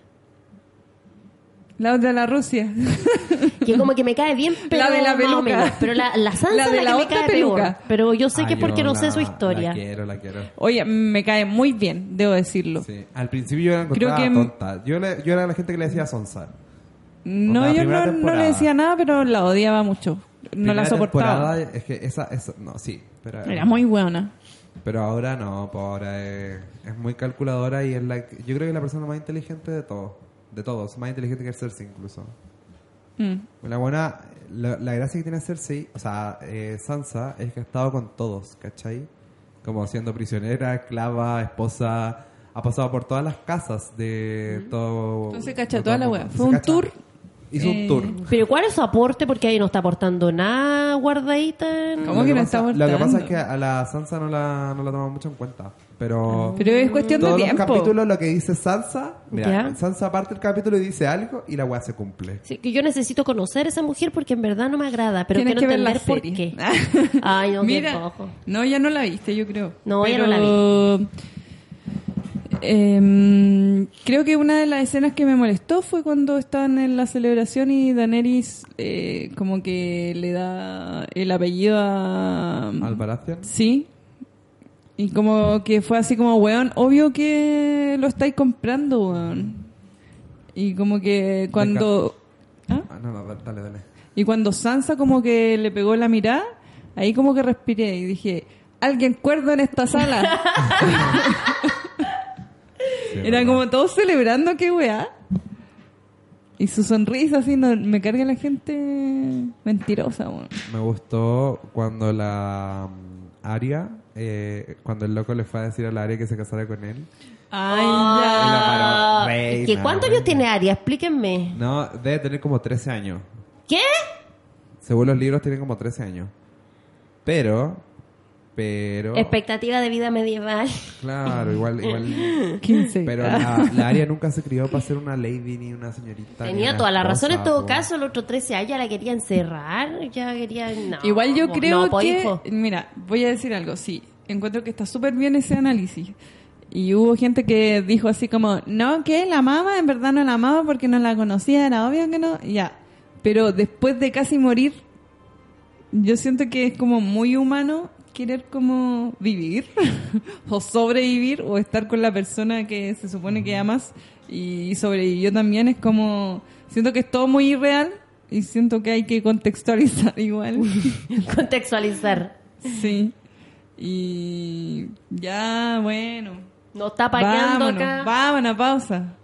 La otra la Rusia. que como que me cae bien, pero La de la más o peluca. menos. Pero la, la Sansa La es de la, la que me otra cae peluca. peor. Pero yo sé que es porque no sé su historia. La quiero, la quiero. Oye, me cae muy bien, debo decirlo. Sí. Al principio yo la encontraba Creo que- tonta. Yo, le- yo era la gente que le decía Sonsa. No, yo no, no le decía nada, pero la odiaba mucho. No Primera la soportaba. es que esa, esa, no, sí. Pero, Era muy buena. pero ahora no, pues ahora es, es muy calculadora y es la, que- yo creo que es la persona más inteligente de todos. De todos, más inteligente que Cersei incluso. Mm. La buena, la, la gracia que tiene Cersei, o sea, eh, Sansa, es que ha estado con todos, ¿cachai? Como siendo prisionera, esclava, esposa, ha pasado por todas las casas de todo. Entonces cacha toda todo la mundo. Fue un cacha- tour. Hizo eh, un tour. Pero ¿cuál es su aporte? Porque ahí no está aportando nada guardadita. ¿Cómo Lo que no pasa- está Lo que pasa aportando? es que a la Sansa no la, no la tomamos mucho en cuenta. Pero, Pero es cuestión de todos los tiempo. capítulos lo que dice Sansa, mira, Ya. Sansa parte el capítulo y dice algo y la weá se cumple. Sí, que yo necesito conocer a esa mujer porque en verdad no me agrada, pero Tienes quiero que ver la entender por qué. Ay, no, Mira, no, ya no la viste, yo creo. No, ya no la vi. creo que una de las escenas que me molestó fue cuando estaban en la celebración y Daenerys eh, como que le da el apellido a... Al Baratheon. Sí. Y como que fue así como, weón, obvio que lo estáis comprando, weón. Y como que cuando... ¿Ah? Ah, no, no, dale, dale. Y cuando Sansa como que le pegó la mirada, ahí como que respiré y dije, alguien cuerdo en esta sala. Sí, Era verdad. como todos celebrando, qué weá. Y su sonrisa así, no, me carga la gente mentirosa, weón. Me gustó cuando la mm, Aria, eh, cuando el loco le fue a decir a la Aria que se casara con él. Ay, Y la paró. Ah, Reina, ¿que ¿Cuántos años reina. tiene Aria? Explíquenme. No, debe tener como 13 años. ¿Qué? Según los libros tiene como 13 años. Pero, pero... Expectativa de vida medieval. Claro, igual, igual. 15. Pero la, la Aria nunca se crió para ser una lady ni una señorita. Tenía una toda la razón en todo caso. El otro 13 años ya la quería encerrar. Ya quería. No, Igual yo creo no, que... hijo. Mira, voy a decir algo, sí. Encuentro que está súper bien ese análisis. Y hubo gente que dijo así como, no, que la amaba, en verdad no la amaba porque no la conocía, era obvio que no, ya. Pero después de casi morir, yo siento que es como muy humano querer como vivir o sobrevivir o estar con la persona que se supone que amas y sobrevivió también es como siento que es todo muy irreal y siento que hay que contextualizar igual. Contextualizar. sí. Y ya bueno. No está paqueando acá. vámonos pausa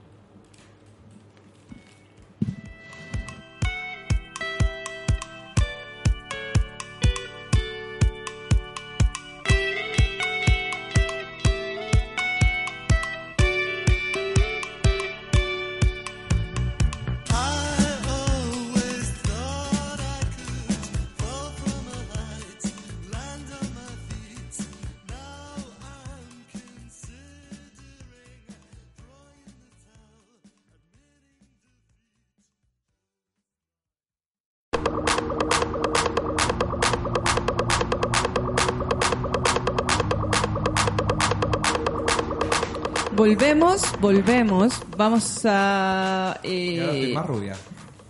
volvemos volvemos vamos a Y ahora estoy eh, más rubia.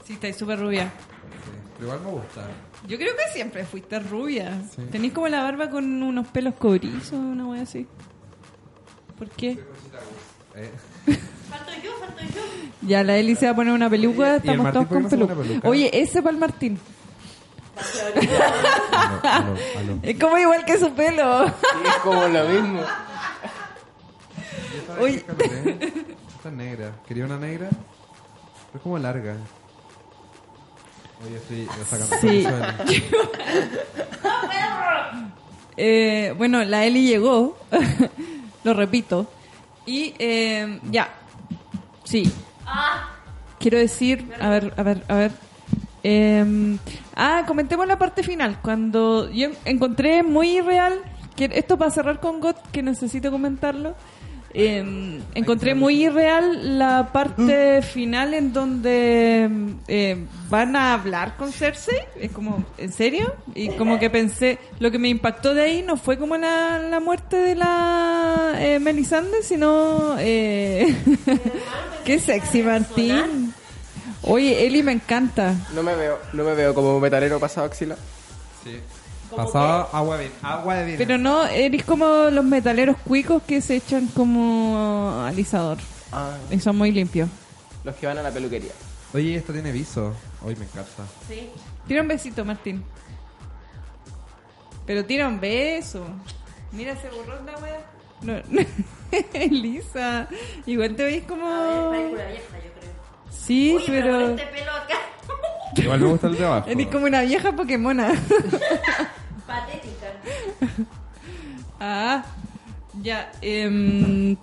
sí estáis súper rubia Sí, Pero igual me gusta. Yo creo que siempre fuiste rubia. Sí. Tenís como la barba con unos pelos cobrizos, una wea así. ¿Por qué? Eh, Falto yo, falto yo. Ya la Eli se va a poner una peluca, ¿Y el estamos todos con peluca. peluca? Oye, ese para el Martín. Es como igual que su pelo. Sí, es como lo mismo. Oye. Esta Esta es negra. ¿Quería una negra? Pero es como larga. Oye, estoy sacando Sí. Eh, bueno, la Eli llegó, lo repito. Y eh, ya, sí. Quiero decir, a ver, a ver, a ver. Eh, ah, comentemos la parte final. Cuando yo encontré muy real, que esto para cerrar con God, que necesito comentarlo. Eh, encontré muy irreal la parte final en donde eh, van a hablar con Cersei. Es como, ¿en serio? Y como que pensé, lo que me impactó de ahí no fue como la, la muerte de la eh, Melisandre, sino... Eh, qué sexy, Martín. Oye, Eli me encanta. No me veo, no me veo como metalero pasado axila. Sí. Pasaba agua de agua de vino. Pero no, eres como los metaleros cuicos que se echan como alisador. Ah, Y son muy limpios. los que van a la peluquería. Oye, esto tiene viso. Hoy me encanta. Sí. Tira un besito, Martín. Pero tira un beso. Mira ese borrón la wea. No, Elisa, igual te veis como... película vieja, yo creo. Sí, pero pero... con este pelo acá. Igual me gusta el de abajo. Eres como una vieja Pokémona. Patética. ah, ya. em,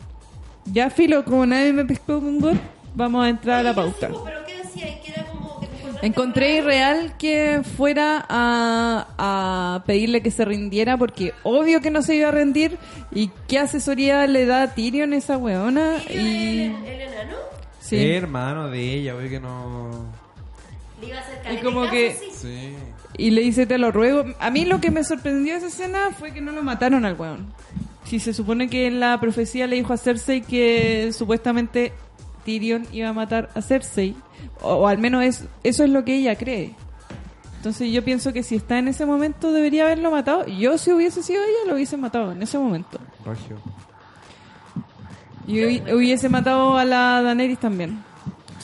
ya, Filo, como nadie me pescó con gol, vamos a entrar a la pauta. sí, pero ¿qué decía? Que era como que te Encontré con- irreal que fuera a, a pedirle que se rindiera porque obvio que no se iba a rendir y qué asesoría le da a Tyrion esa weona ¿Tyrion y el, el enano? sí. Hermano de ella, oye que no. Le iba a hacer Y como que-. Sí. Y le dice te lo ruego. A mí lo que me sorprendió de esa escena fue que no lo mataron al weón. Si se supone que en la profecía le dijo a Cersei que supuestamente Tyrion iba a matar a Cersei o, o al menos es, eso es lo que ella cree. Entonces yo pienso que si está en ese momento debería haberlo matado. Yo si hubiese sido ella lo hubiese matado en ese momento. Y hubi- hubiese matado a la Daenerys también.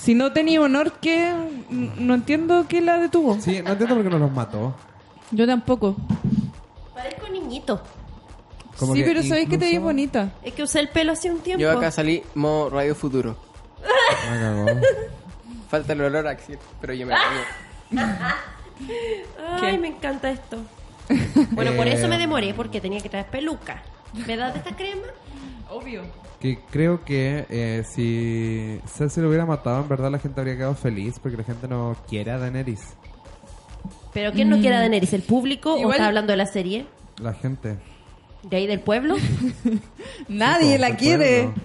Si no tenía honor, que no entiendo qué la detuvo. Sí, no entiendo por qué no los mató. Yo tampoco. Parezco niñito. Como sí, que pero sabéis que te incluso- bonita. Es que usé el pelo hace un tiempo. Yo acá salí modo radio futuro. Me cagó. Falta el olor a pero yo me cambio. Ay, ¿Qué? me encanta esto. Bueno, por Eh, eso me demoré, porque tenía que traer peluca. ¿Me das de esta crema? Obvio. Que creo que eh, si Cersei lo hubiera matado, en verdad la gente habría quedado feliz porque la gente no quiere a Daenerys. ¿Pero quién no quiere a Daenerys? ¿El público o Igual- está hablando de la serie? La gente. ¿De ahí del pueblo? Nadie la quiere. pueblo.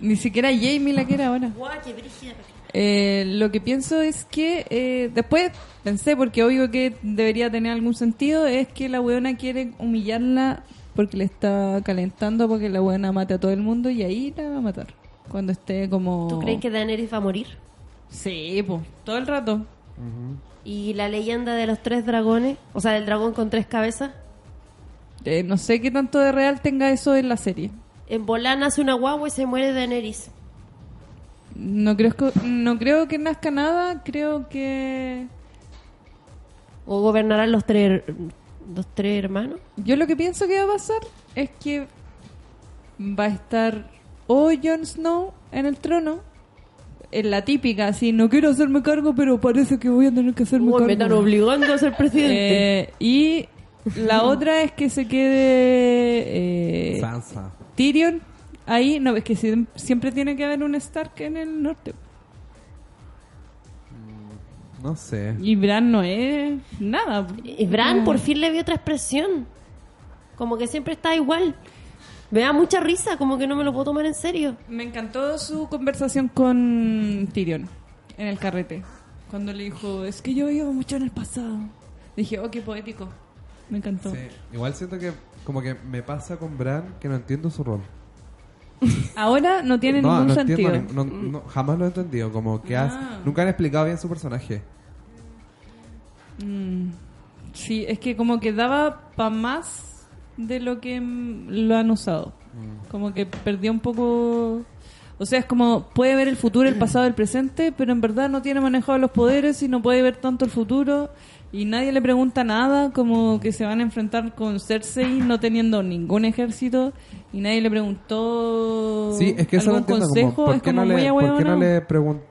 Ni siquiera Jamie la quiere ahora. Guau, qué brígida. Eh, lo que pienso es que eh, después pensé, porque obvio que debería tener algún sentido, es que la weona quiere humillarla porque le está calentando porque la weona mate a todo el mundo y ahí la va a matar. Cuando esté como... ¿Tú crees que Daenerys va a morir? Sí, pues, todo el rato. ¿Y la leyenda de los tres dragones? O sea, del dragón con tres cabezas. Eh, no sé qué tanto de real tenga eso en la serie. En Volán nace una guagua y se muere Daenerys. No creo, que, no creo que nazca nada, creo que... ¿O gobernarán los tres, los tres hermanos? Yo lo que pienso que va a pasar es que va a estar o Jon Snow en el trono, en la típica, así, no quiero hacerme cargo, pero parece que voy a tener que hacerme Uy, cargo. me están obligando a ser presidente. Eh, y la otra es que se quede eh, Sansa. Tyrion ahí, no, es que sie- siempre tiene que haber un Stark en el norte. No sé. Y Bran no es nada. Y Bran por fin le vio otra expresión. Como que siempre está igual. Me da mucha risa, como que no me lo puedo tomar en serio. Me encantó su conversación con Tyrion en el carrete. Cuando le dijo, es que yo vivo mucho en el pasado. Dije, oh, qué poético. Me encantó. Sí. Igual siento que como que me pasa con Bran que no entiendo su rol. Ahora no tiene no, ningún no sentido. entiendo, no- jamás lo he entendido. Como que has- Ah. nunca han explicado bien su personaje. Mm, sí, es que como que daba para más de lo que mm, lo han usado. Como que perdió un poco... O sea, es como puede ver el futuro, el pasado, el presente, pero en verdad no tiene manejado los poderes y no puede ver tanto el futuro. Y nadie le pregunta nada, como que se van a enfrentar con Cersei no teniendo ningún ejército. Y nadie le preguntó Sí, es que eso no algún entiendo. consejo. como, ¿por, es qué como no muy le, ¿Por qué no le preguntan...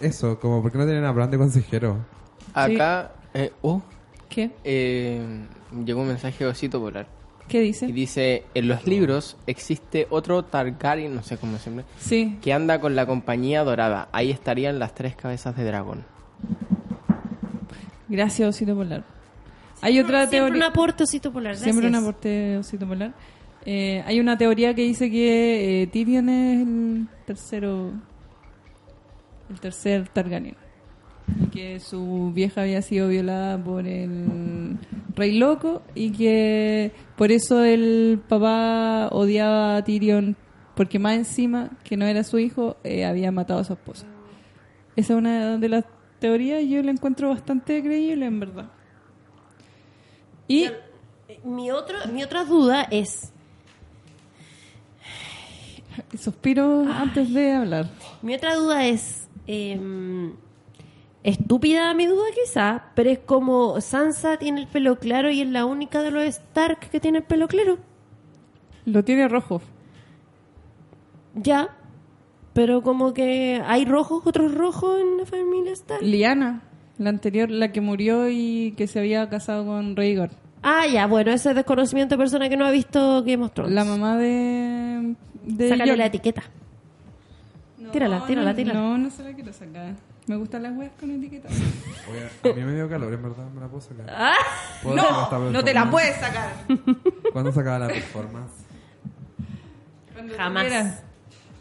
Eso, como ¿por qué no tienen a Bran de consejero? Acá, eh, oh, ¿Qué? eh, llegó un mensaje de Osito Polar. ¿Qué dice? Y dice, en los libros existe otro Targaryen, no sé cómo se llama, Sí. que anda con la compañía dorada. Ahí estarían las tres cabezas de dragón. Gracias, Osito Polar. Hay otra Siempre teoría. un aporte, osito polar. Siempre un gracias. aporte Osito Polar. Eh, hay una teoría que dice que eh, Tyrion es el tercero. El tercer Targaryen. Y que su vieja había sido violada por el Rey Loco. Y que por eso el papá odiaba a Tyrion. Porque más encima, que no era su hijo, eh, había matado a su esposa. Esa es una de las teorías y yo la encuentro bastante creíble, en verdad. Y Mi, otro, mi otra duda es, suspiro antes de hablar. mi otra duda es, em, estúpida mi duda quizá, pero es como Sansa tiene el pelo claro y es la única de los Stark que tiene el pelo claro. Lo tiene rojo. Ya, pero como que hay rojos, otros rojos en la familia Stark. Liana, la anterior, la que murió y que se había casado con Rhaegar. Ah, ya, bueno, ese desconocimiento de persona que no ha visto Game of Thrones. La mamá de... de Sácale la etiqueta. No, Tírala, tírala, tírala. No, no se la quiero sacar. Me gustan las weas con etiqueta. Oye, a mí me dio calor, en verdad, me la puedo sacar. Ah. ¿Puedo sacar esta No, no te la puedes sacar. ¿Cuándo sacaba la performance? Cuando Jamás.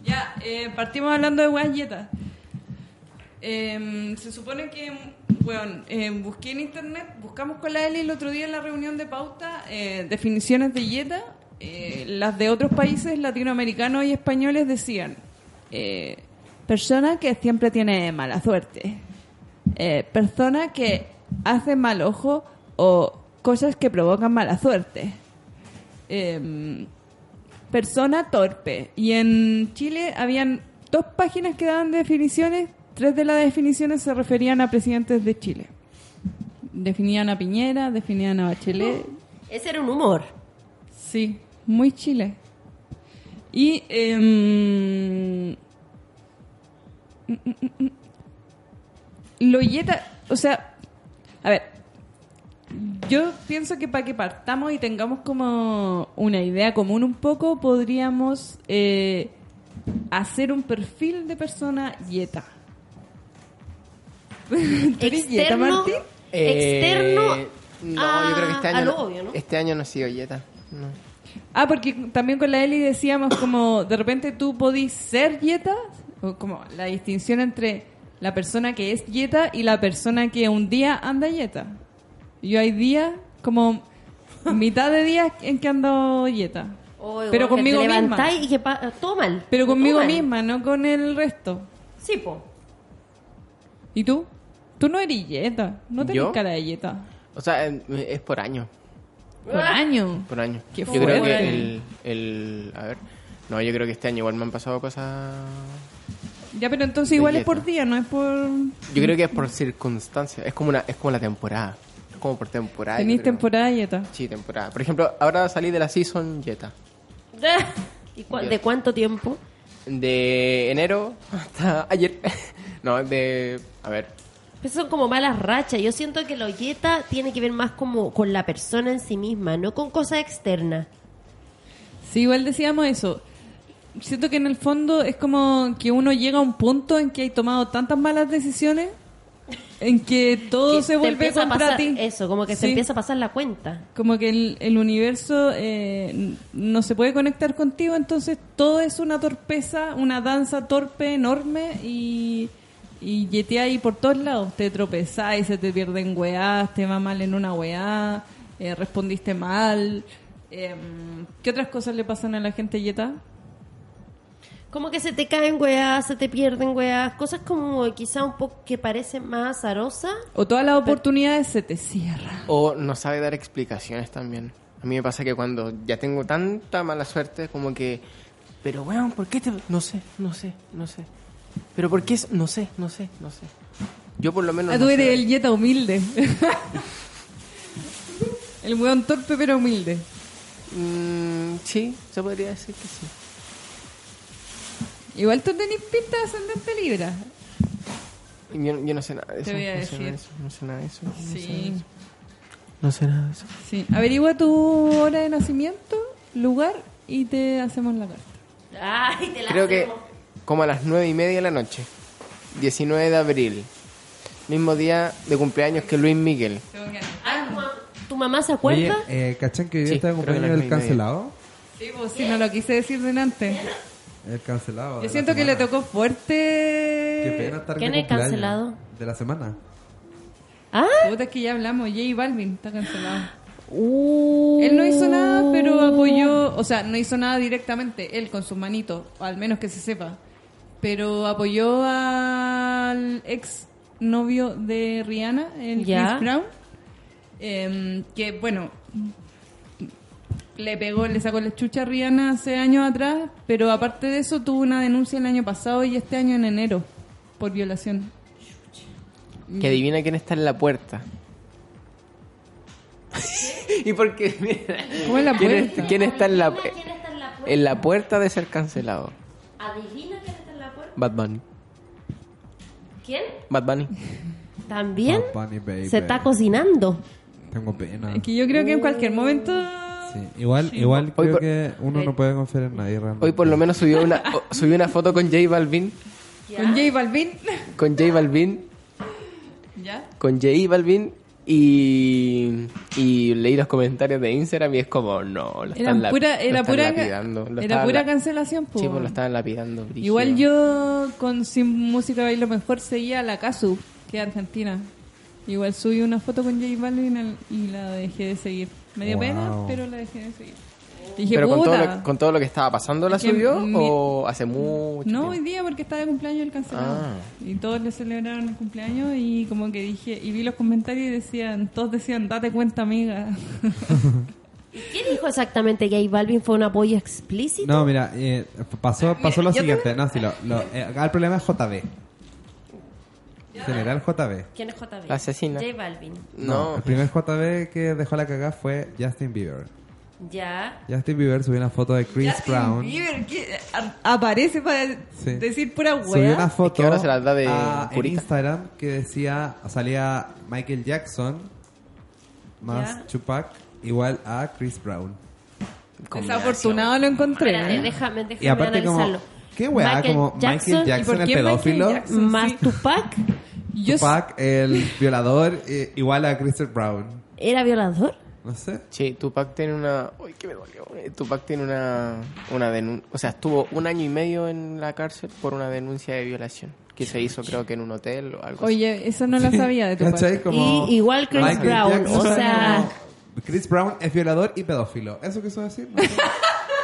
Ya, eh, partimos hablando de weas yetas. Em, se supone que, bueno, em, busqué en internet, buscamos con la Eli el otro día en la reunión de pauta eh, definiciones de yeta. Eh, las de otros países latinoamericanos y españoles decían eh, persona que siempre tiene mala suerte, eh, persona que hace mal ojo o cosas que provocan mala suerte. Em, persona torpe. Y en Chile habían dos páginas que daban definiciones. Tres de las definiciones se referían a presidentes de Chile. Definían a Piñera, definían a Bachelet. Ese era un humor. Sí, muy Chile. Y em, mm, mm, mm, mm. lo yeta, o sea, a ver, yo pienso que para que partamos y tengamos como una idea común un poco, podríamos eh, hacer un perfil de persona yeta. ¿Tú eres yeta, Externo, Martín? externo Eh, No, a- yo creo que este año. no- obvio, ¿no? Este año no ha sido Yeta. No. Ah, porque también con la Eli decíamos como de repente tú podís ser yeta, o como la distinción entre la persona que es yeta y la persona que un día anda yeta. Yo hay días, como mitad de días en que ando yeta. O Pero que conmigo te misma. levantáis y que pa- todo mal. Pero Todo conmigo mal. misma, no con el resto. Sí, po. ¿Y tú? Tú no eres yeta, no tenés ¿Yo? cara de yeta. O sea, es por año. Por año. Por año. Qué yo creo que el, el. A ver. No, yo creo que este año igual me han pasado cosas. Ya, pero entonces igual es por día, no es por... Yo creo que es por circunstancias. Es como una, es como la temporada. Como por temporada. creo. temporada yeta. Sí, temporada. Por ejemplo, ahora salí de la season Jetta. ¿Y cua- ¿De cuánto tiempo? De enero hasta ayer. no, de. A ver. Pues son como malas rachas. Yo siento que lo yeta tiene que ver más como con la persona en sí misma, no con cosas externas. Sí, igual decíamos eso. Siento que en el fondo es como que uno llega a un punto en que hay tomado tantas malas decisiones en que todo Que se vuelve contra pasar ti. Eso, como que se empieza a pasar la cuenta. Como que el, el universo eh, no se puede conectar contigo, entonces todo es una torpeza, una danza torpe, enorme y, y yeteáis por todos lados. Te tropezáis, se te pierden weás, te va mal en una weá, eh, respondiste mal. Em, ¿Qué otras cosas le pasan a la gente yeta? Como que se te caen weas, se te pierden weas, cosas como quizá un poco que parecen más azarosas. O todas las oportunidades se te cierran. O no sabe dar explicaciones también. A mí me pasa que cuando ya tengo tanta mala suerte, como que. Pero, weón, ¿por qué te.? No sé, no sé, no sé. Pero, ¿por qué es.? No sé, no sé, no sé. Yo por lo menos. Ah, no tú sé. eres el yeta humilde. el weón torpe pero humilde. Mm, sí, se podría decir que sí. Igual tú tenés pinta de ascendente libra. Yo, yo no sé nada de eso. Te voy a no sé nada de decir. eso. No sé nada de eso. no sé nada de Sí. eso. No sé nada de eso. Sí. Averigua tu hora de nacimiento, lugar y te hacemos la carta. Ay, te la Creo que como a las nueve y media de la noche. 19 de abril. Mismo día de cumpleaños que Luis Miguel. Ah, ¿tu, ma- tu mamá se Oye, acuerda? eh, ¿cachan que hoy Sí, está de cumpleaños las el nueve y media. cancelado? Sí, pues sí, no lo quise decir delante. El cancelado. Yo siento que le tocó fuerte. Qué pena estar ¿Quién es cancelado? De la semana. Ah, Puta, es que ya hablamos. J Balvin está cancelado. uh. Él no hizo nada, pero apoyó. O sea, no hizo nada directamente, él con sus manitos, al menos que se sepa. Pero apoyó al ex novio de Rihanna, el Ya. Chris Brown. Em, que bueno, le pegó, le sacó la chucha a Rihanna hace años atrás, pero aparte de eso tuvo una denuncia el año pasado y este año en enero por violación. Que adivina quién está en la puerta. y porque, mira, ¿Cómo en la ¿quién, es- puerta? quién está en la, ¿Quién está en la puerta? en la puerta de ser cancelado? Adivina quién está en la puerta. Bad Bunny. ¿Quién? Bad Bunny. También Bad Bunny, baby. se está cocinando. Tengo pena. Es que yo creo que en cualquier momento... Sí, igual, igual Hoy creo por- que uno no puede confiar en nadie realmente. Hoy por lo menos subió una, subió una foto con J Balvin. Con J Balvin. Con J Balvin. ¿Ya? Con J Balvin. Y, y leí los comentarios de Instagram y es como, no, lo Era están, la- pura, lo era están pura, lapidando. Lo era pura la- cancelación. po. Sí, pues lo estaban lapidando. brígido. Igual yo con Sin Música Bailo Mejor seguía a la Casu, que es argentina. Igual subí una foto con J Balvin al- y la dejé de seguir. Me dio Wow. pena, pero la dejé de seguir. Dije, ¿Pero con todo, lo, con todo lo que estaba pasando la Es que subió mi- o hace mucho No, tiempo? hoy día porque está de cumpleaños el cancelado. Ah. Y todos le celebraron el cumpleaños y como que dije, y vi los comentarios y decían, todos decían, date cuenta amiga. ¿Qué dijo exactamente J Balvin? ¿Fue un apoyo explícito? No, mira, eh, pasó, pasó lo siguiente. No, sí, lo, lo- eh, acá el problema es JB. General JB. ¿Quién es JB? La asesina. J Balvin. No, El primer JB que dejó la cagada fue Justin Bieber. Ya. Justin Bieber subió una foto de Chris Justin Brown. Bieber, que aparece para Sí. decir pura Subió wea. una foto que ahora se las da de a- en. Instagram que decía, salía Michael Jackson más Ya. Tupac igual a Chris Brown. Desafortunado lo encontré. Espérate, ¿eh? déjame, déjame Y aparte como, analizarlo. ¿qué weá? Michael como Michael Jackson, ¿y por el qué Michael pedófilo, Jackson? Más Sí. Tupac Yo Tupac el violador eh, igual a Chris Brown. era violador. No sé. Sí, Tupac tiene una... Uy, que me dolió. Eh, Tupac tiene una, una denuncia... O sea, estuvo un año y medio en la cárcel por una denuncia de violación. Que se hizo creo que en un hotel o algo así. Oye, eso no la sabía de tu ¿Cachai? parte. Como Y igual Chris Michael Brown, Jackson o sea- Chris Brown es violador y pedófilo. ¿Eso quiso decir? No sé.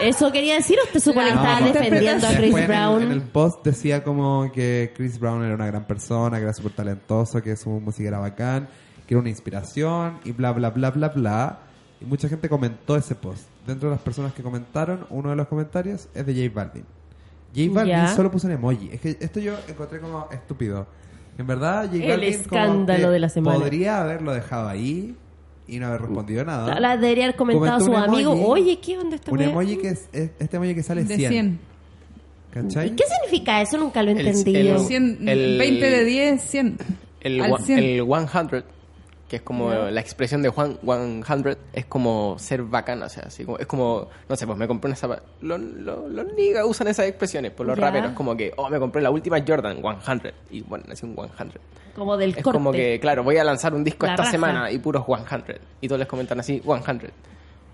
Eso quería decir, ¿usted supone que estaba defendiendo a Después Chris en el- Brown? En el, post decía como que Chris Brown era una gran persona, que era súper talentoso, que su música era bacán, que era una inspiración y bla, bla, bla, bla, bla. Y mucha gente comentó ese post. Dentro de las personas que comentaron, uno de los comentarios es de J Balvin. J Balvin Ya. solo puso un emoji. Es que esto yo encontré como estúpido. En verdad, J El Balvin como escándalo que de la semana. podría haberlo dejado ahí y no haber respondido nada. La debería haber comentado a Comentó su amigo, oye, ¿qué onda esta Un emoji que es, es- este emoji que sale De 100. 100. ¿Cachai? ¿Y qué significa eso? Nunca lo he El- entendido. el- 100, El- 20 de 10, 100. El, Al wa- 100. el 100, que es como la expresión de Juan 100, es como ser bacán, o sea, así como, es como, no sé, pues me compré una zapatilla. Los, los, los niggas usan esas expresiones, por los Ya. raperos, como que, oh, me compré la última Jordan 100, y bueno, nació un 100. Como del Es corte. como que, claro, voy a lanzar un disco La esta raja. semana y puros 100, y todos les comentan así, 100.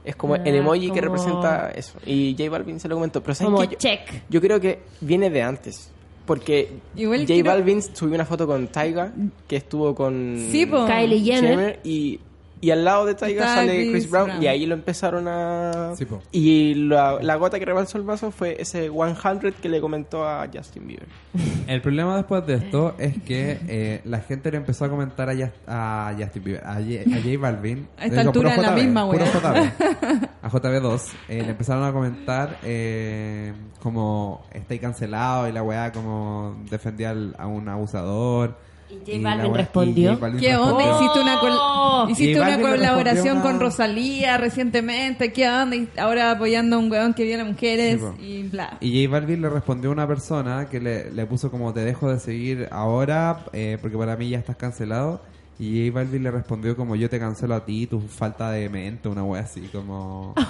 Es como Ah, el emoji que representa eso. Y J Balvin se lo comentó, pero ¿sabes Como qué? Yo- check. yo creo que viene de antes. Porque Igual J quiero- Balvin subió una foto con Taiga, que estuvo con Sí, po. Kylie Jenner. y, y al lado de Taiga Está sale Chris Brown, Brown. y ahí lo empezaron a... Sí, y la, la gota que rebalsó el vaso fue ese 100 que le comentó a Justin Bieber. El problema después de esto es que eh, la gente le empezó a comentar a, Just- a Justin Bieber, a, J, a J Balvin. A esta altura la JB, misma. JB, a JB2. eh, le empezaron a comentar eh, como está ahí cancelado y la weá como defendía al- a un abusador. Y J Balvin respondió. y J Balvin ¿Qué onda? Hiciste una, col- Oh. hiciste una colaboración respondió con Rosalía recientemente. ¿Qué onda? Y ahora apoyando a un weón que viola mujeres Sí, y bla. Y J Balvin le respondió a una persona que le, le puso como te dejo de seguir ahora eh, porque para mí ya estás cancelado. Y J Balvin le respondió como yo te cancelo a ti, tu falta de mente, una wea así como...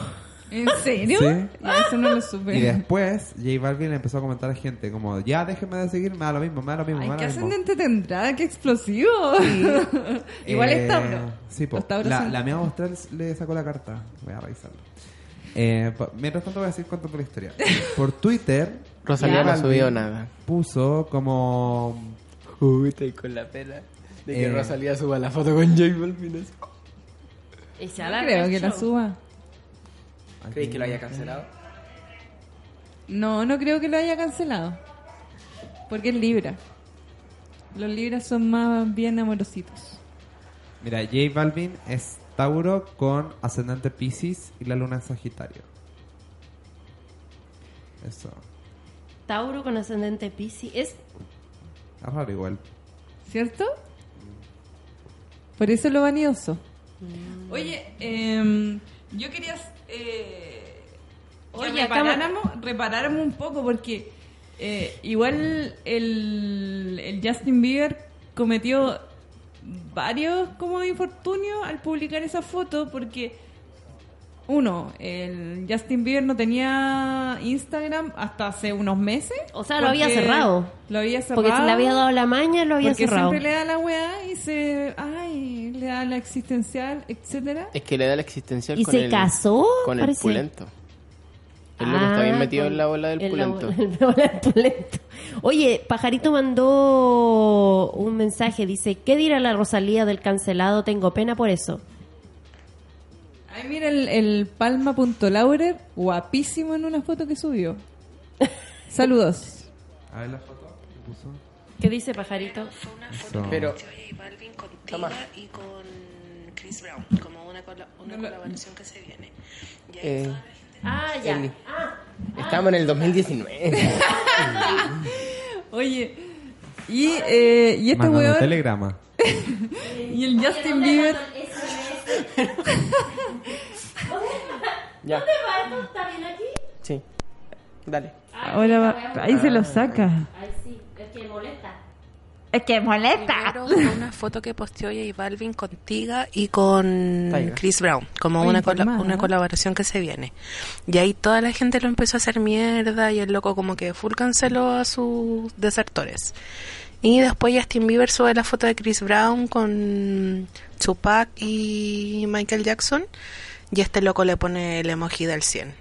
¿En serio? Sí. Ya, eso no lo supe. Y después J Balvin le empezó a comentar a gente como ya déjeme de seguir, me da lo mismo, me da lo mismo, Ay, me da qué lo mismo. ascendente tendrá, qué explosivo. Igual Eh, está, bro. Sí, po. La, son- la mía austral le sacó la carta. Voy a revisarlo. Eh, mientras tanto voy a seguir contando la historia. Por Twitter, Rosalía no subió nada. Puso como Uy, estoy con la pena de que Eh. Rosalía suba la foto con J Balvin. Y No alarga creo que la suba. ¿Crees que lo haya cancelado? No, no creo que lo haya cancelado. Porque es Libra. Los libras son más bien amorositos. Mira, J Balvin es Tauro con ascendente Pisces y la luna en Sagitario. Eso. Tauro con ascendente Piscis. Es Es raro igual. ¿Cierto? Por eso lo vanidoso. Oye, em, yo quería eh, Oye, que reparáramos, reparáramos un poco porque eh, igual el, el Justin Bieber cometió varios como infortunios al publicar esa foto porque uno, el Justin Bieber no tenía Instagram hasta hace unos meses. O sea, lo había porque cerrado. Lo había cerrado. porque se le había dado la maña, lo había Porque cerrado. siempre le da la weá y se. Ay, le da la existencial, etcétera. Es que le da la existencial ¿Y con se el, casó? Con el Parece. pulento. El loco está bien Ah, metido con- en la bola del en pulento. en la bola del pulento. Oye, Pajarito mandó un mensaje. Dice, ¿qué dirá la Rosalía del cancelado? Tengo pena por eso. Ay, mira el, el palma.laurer, guapísimo en una foto que subió. Saludos. A ver la foto que puso. ¿Qué dice Pajarito? Pero- Tiga y con Chris Brown, como una, cola- una No colaboración que se viene. Y ahí Eh, toda la gente- Ah, ya. Eli. Ah, Estamos en el 2019. Oye, y, eh, y este weón. telegrama. Y el Justin Bieber. ya. ¿Está bien aquí? Sí. Dale. Ahora va- ahí se lo saca. Ay, sí, es que molesta. Es que molesta. Primero una foto que posteó J Balvin con Tiga y con. Chris Brown, como una, informada. una colaboración que se viene. Y ahí toda la gente lo empezó a hacer mierda y el loco como que full canceló a sus desertores. Y después Justin Bieber sube la foto de Chris Brown con Tupac y Michael Jackson y este loco le pone el emoji del 100.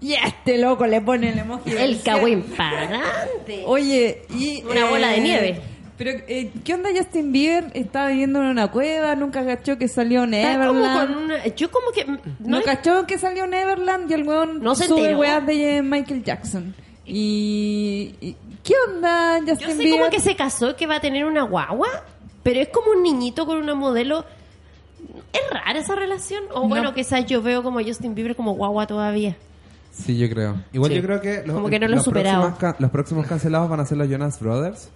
Y este loco le pone el emoji. El cagüín para adelante. Oye, y. Una bola de nieve. Pero, eh, ¿qué onda Justin Bieber? Estaba viviendo en una cueva, nunca cachó que salió como Neverland. una... Yo como que... No, No, cachó que salió Neverland y el weón No se sube enteró. weas de Michael Jackson. Y, y- ¿Qué onda Justin Yo sé Bieber? como que se casó, que va a tener una guagua, pero es como un niñito con una modelo. ¿Es rara esa relación? O bueno, quizás yo veo como Justin Bieber como guagua todavía. Sí, yo creo. Igual Sí. yo creo que los, Como que no lo he los superado. próximos ca- los próximos cancelados van a ser los Jonas Brothers.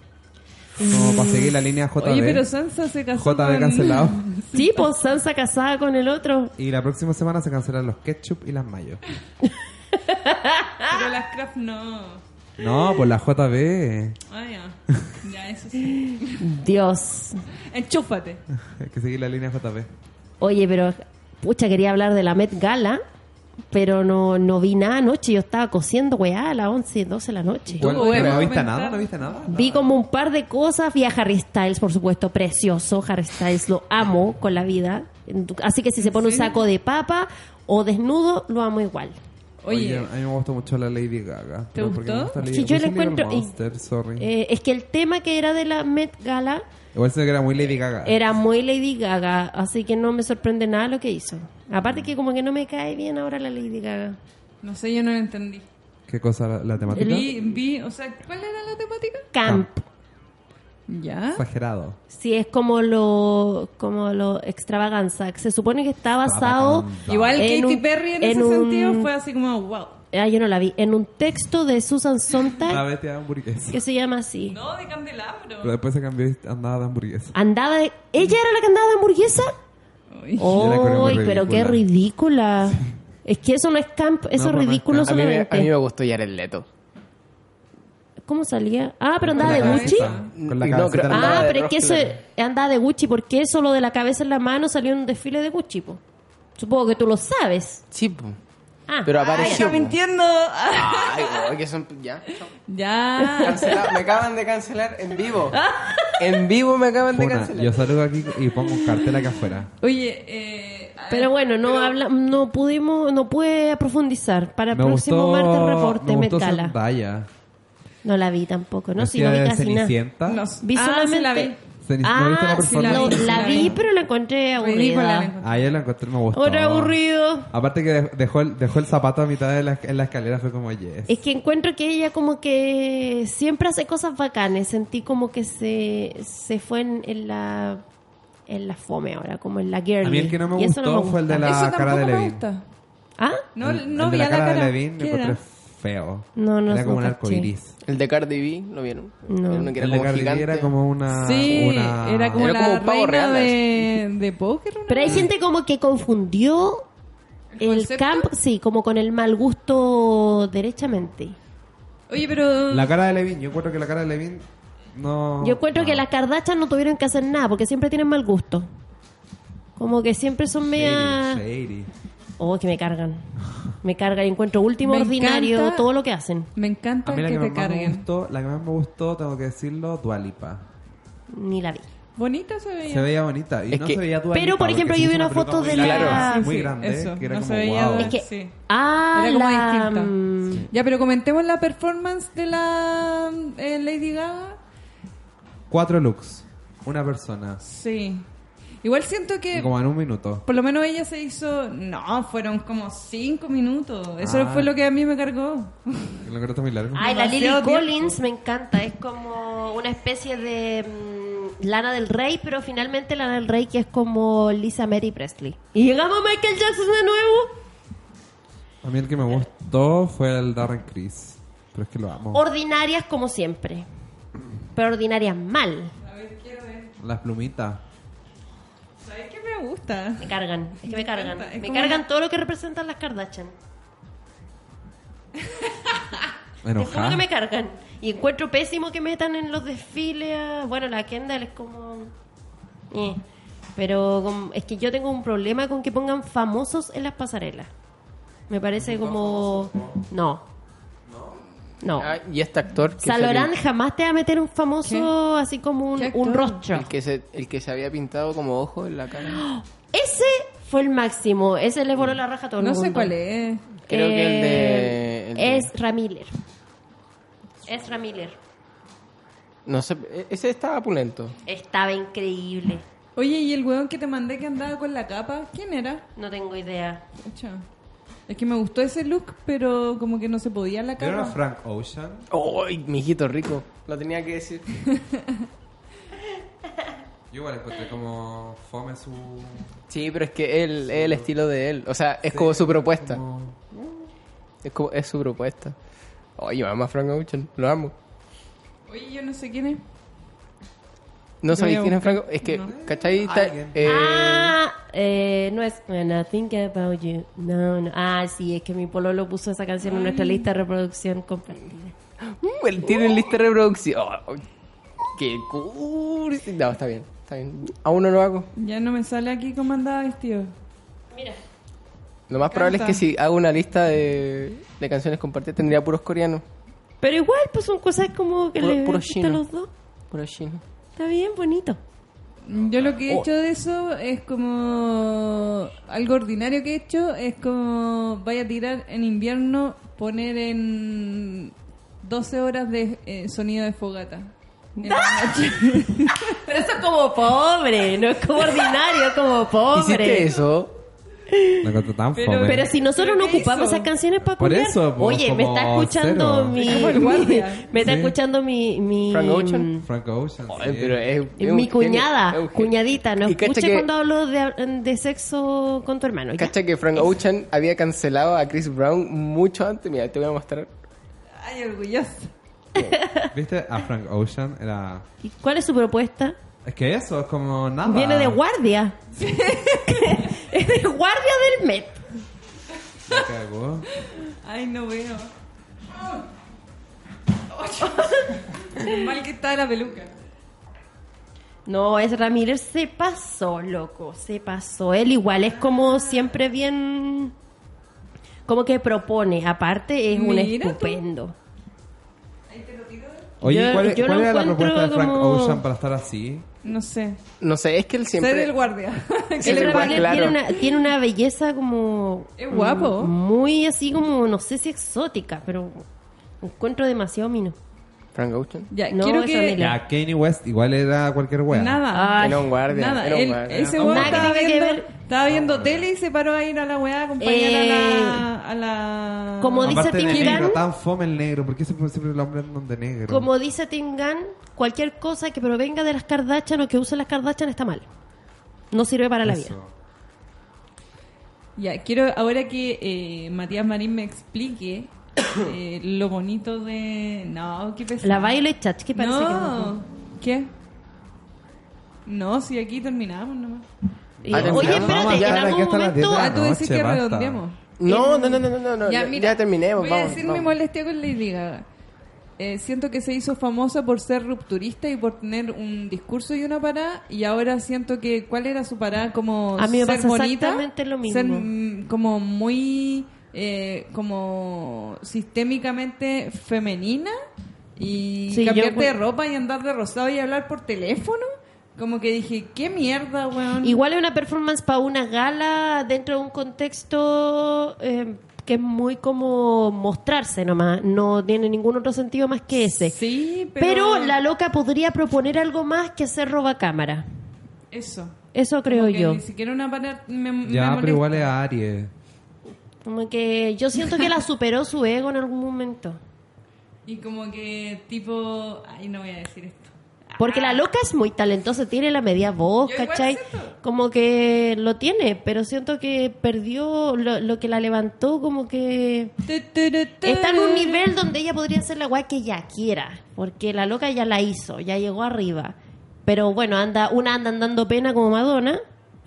Como para seguir la línea JB. Oye, pero Sansa se casó JB con... cancelado. Sí, pues Sansa casada con el otro. Y la próxima semana se cancelan los ketchup y las mayo. Pero las Kraft no. No, pues la JB. Ah, ya. Ya, eso sí. Dios. Enchúfate. Hay que seguir la línea JB. Oye, pero pucha, quería hablar de la Met Gala, pero no, no vi nada anoche. Yo estaba cosiendo, weá, a las 11, 12 de la noche. Bueno, Tú, pero ¿No viste nada? ¿No viste nada? Vi como un par de cosas, vi a Harry Styles, por supuesto, precioso. Harry Styles lo amo con la vida. Así que si se pone un saco de papa o desnudo, lo amo igual. Oye, a mí me gustó mucho la Lady Gaga. ¿Te gustó? gusta Lady Sí, yo la encuentro- Monster, sorry. Eh, es que el tema que era de la Met Gala Igual se que era muy Lady Gaga. era muy Lady Gaga, así que no me sorprende nada lo que hizo. Aparte que como que no me cae bien ahora la Lady Gaga. no sé, yo no lo entendí. ¿Qué cosa? ¿La, la temática? Vi, vi, o sea, ¿cuál era la temática? Camp. Ya. Exagerado. Sí, es como lo como lo extravaganza. Se supone que está basado. Igual en Katy un- Perry en, en ese un- sentido fue así como, wow. Ah, yo no la vi. En un texto de Susan La Sontag Betty de hamburguesa. que se llama así. No, de candelabro. Pero después se cambió y andaba de hamburguesa. Andaba de... ¿Ella era la que andaba de hamburguesa? Uy. la ¡Ay, pero qué ridícula! Es que eso no es camp, eso No, es pues no ridículo camp. A mí, me, solamente. a mí me gustó Jared Leto. ¿Cómo salía? Ah, pero andaba de Gucci. Con la No, creo- Ah, de pero es que eso andaba de Gucci. ¿Por qué eso lo de la cabeza en la mano salió en un desfile de Gucci? po? Supongo que tú lo sabes. Sí, po. Ah, pero Ay, apareció. está po. mintiendo. Ay, que son. Ya. ya. Cancela- me acaban de cancelar en vivo. En vivo me acaban de cancelar. yo salgo aquí y pongo un cartel acá afuera. Oye, eh, Pero bueno, no habla, no pudimos, no pude profundizar. Para el Me próximo gustó, martes reporte me Met gustó Gala. Zendaya. No la vi tampoco, no, si Vestida no vi de casi nada. Cenicienta. no- Vi ah, solamente, sí la vi. ¿No viste la Ah, sí, la, vi. la vi, pero la encontré la aburrida. Ah, yo la encontré, me gustó. Ahora aburrido. Aparte que de- dejó el, dejó el zapato a mitad de la, en la escalera, fue como yes. Es que encuentro que ella como que siempre hace cosas bacanes. Sentí como que se, se fue en, en la en la fome ahora, como en la girly. A mí el que no me Y eso gustó fue el de la Eso cara de tampoco me Levin. gusta. ¿Ah? No, El- no el vi la a cara de Levin ¿Qué me encontré feo. No, no, Era como un arco iris. El de Cardi B, ¿lo vieron? No. Que era El de como Cardi B gigante. era como una... Sí, una- era como Era la como un pavo reina real, de, de póker. ¿no? Pero hay gente como que confundió ¿El el concepto? camp, sí, como con el mal gusto derechamente. Oye, pero... La cara de Levin, yo encuentro que la cara de Levin no... Yo encuentro no. que las Kardashian no tuvieron que hacer nada porque siempre tienen mal gusto. Como que siempre son media... Shady, shady. Oh, que me cargan. Me cargan y encuentro último Me ordinario encanta- todo lo que hacen. Me encanta A mí la que que, te más me carguen. gustó, la que más me gustó, tengo que decirlo, Dualipa. Ni la vi. Bonita se veía. Se veía bonita y Es no que- se veía Dua Pero, Lipa, por porque ejemplo, yo vi una foto muy de la- muy Sí, grande, eso, que era no como se veía- wow. Es que... Sí. Ah, Era como la... distinta. mm, Ya, pero comentemos la performance de la eh, Lady Gaga. Cuatro looks, una persona, Sí. Igual siento que como en un minuto. por lo menos ella se hizo... No, fueron como cinco minutos. Eso Ah. fue lo que a mí me cargó. Lo encontraste muy largo. Ay, la Lily. Collins me encanta. Es como una especie de mm, Lana del Rey, pero finalmente Lana del Rey que es como Lisa Mary Presley. Y llegamos a Michael Jackson de nuevo. A mí el que me gustó fue el Darren Criss, pero es que lo amo. Ordinarias como siempre. Pero ordinarias mal. Las plumitas. ¿Sabes qué me gusta? Me cargan. Es que me cargan. Es Me cargan una- todo lo que representan las Kardashian. Te juro que me cargan. Y encuentro pésimo que metan en los desfiles. a- Bueno, la Kendall es como. eh. Pero como- es que yo tengo un problema con que pongan famosos en las pasarelas. Me parece como. No. No. Ah, y este actor que Salorán salió- jamás te va a meter un famoso así como un, rostro. el que se el que se había pintado como ojo en la cara. Ese fue el máximo. Ese le voló la raja a todo el No mundo. sé cuál es. Creo que el de- Eh, el de- Es Ramiller. Es Ramiller. No sé, e- ese estaba pulento. Estaba increíble. Oye, ¿y el weón que te mandé que andaba con la capa? ¿Quién era? No tengo idea. Pucha. Es que me gustó ese look, pero como que no se podía la ¿Vieron a capa. Frank Ocean? ¡Ay, mijito rico! Lo tenía que decir. Yo igual encontré como fome su... Sí, pero es que él, es el estilo de él. O sea, es como su propuesta. como- Es como es su propuesta. Oye, yo amo a Frank Ocean, lo amo. Oye, yo no sé quién es. ¿No sabéis quién es. Frank? Es que, No. ¿cachai? Eh, Ah, eh, no es When I Think About You. No, no. Ah, sí, es que mi pololo puso esa canción en nuestra lista de reproducción compartida. uh, él tiene lista de reproducción. Oh, ¡Qué cursi! No, está bien, está bien. Aún no lo hago. Ya no me sale aquí cómo andaba vestido. Mira. Lo más probable es que si hago una lista de, de canciones compartidas tendría puros coreanos. Pero igual, pues son cosas como que Puro- le puro gustan chino. los dos. Puros chinos. Está bien, bonito. Yo lo que he Oh. hecho de eso es como algo ordinario que he hecho es como vaya a tirar en invierno poner en 12 horas de eh, sonido de fogata. En la noche. Pero eso es como pobre, no es como ordinario, es como pobre. ¿Hiciste eso? Lo encontré tan Pero- fome. Pero si nosotros ¿Pero no ocupamos hizo? esas canciones para Por culiar. eso, po, Oye, me está escuchando cero. mi, me está Sí. escuchando mi mi Frank Ocean. Frank Ocean, sí. pero es, es mi cuñada, es cuñadita, no escuche que- cuando hablo de, de sexo con tu hermano. ¿ya? Cacha que Frank Ocean había cancelado a Chris Brown mucho antes. Mira, te voy a mostrar. Ay, orgulloso. ¿Viste? A Frank Ocean era... ¿Y cuál es su propuesta? Es que eso, es como nada. Viene de guardia. es de guardia del Met. Me cagó. Ay, no veo. Mal que está la peluca. No, es Ramírez se pasó, loco, se pasó. Él igual es como siempre bien... Como que propone, aparte es un tú. estupendo. Oye, Yo- ¿cuál, yo cuál era la propuesta de Frank como- Ocean para estar así? No sé. No sé, es que él Ser el siempre. guardia. Sí, El claro. tiene, una, tiene una belleza como... Es guapo. Muy así como, no sé si exótica, pero encuentro demasiado mino. Frank Ocean. Ya, No, quiero que... Ya, Kanye West igual era cualquier wea. Nada. Ay, Era un guardia. Nada, era un él- guardia. ese Nada weón que estaba que viendo, estaba viendo tele y se paró a ir a la weá a acompañar a la... A la... Como dice Tim negro, Gunn- tan fome el negro. ¿Por qué siempre, siempre lo hablan de negro? Como dice Tim Gunn, cualquier cosa que provenga de las Kardashian o que use las Kardashian está mal. No sirve para la vida. Eso. Ya, quiero ahora que eh, Matías Marín me explique eh, lo bonito de... No, qué pesado. La Violet Chach, que parece no. ¿Qué? No, si aquí terminamos nomás. que... Ah, Oye, espérate, ya, en algún momento... 10 de la Ah, tú decís que basta. redondeemos. No, no, no, no, no, no, no. Ya, Ya, mira, terminemos. Voy vamos, a decir vamos. mi molestia con Lady Gaga. Eh, siento que se hizo famosa por ser rupturista y por tener un discurso y una parada y ahora siento que cuál era su parada como A mí me ser pasa bonita, exactamente lo mismo. ser como muy eh, como sistémicamente femenina y Sí, cambiarte yo- de ropa y andar de rosado y hablar por teléfono como que dije qué mierda weón Igual es una performance para una gala dentro de un contexto eh, que es muy como mostrarse nomás. No tiene ningún otro sentido más que ese. sí pero, Pero la loca podría proponer algo más que hacer roba cámara. eso Eso creo Como que yo. ni siquiera una me, me Ya, pero igual es Aries. Como que yo siento que la superó su ego en algún momento. Y como que tipo, ay, no voy a decir esto. Porque la loca es muy talentosa, tiene la media voz, Yo ¿cachai? Como que lo tiene, pero siento que perdió lo, lo que la levantó, como que está en un nivel donde ella podría hacer la guay que ella quiera, porque la loca ya la hizo, ya llegó arriba. Pero bueno, anda una anda andando pena como Madonna,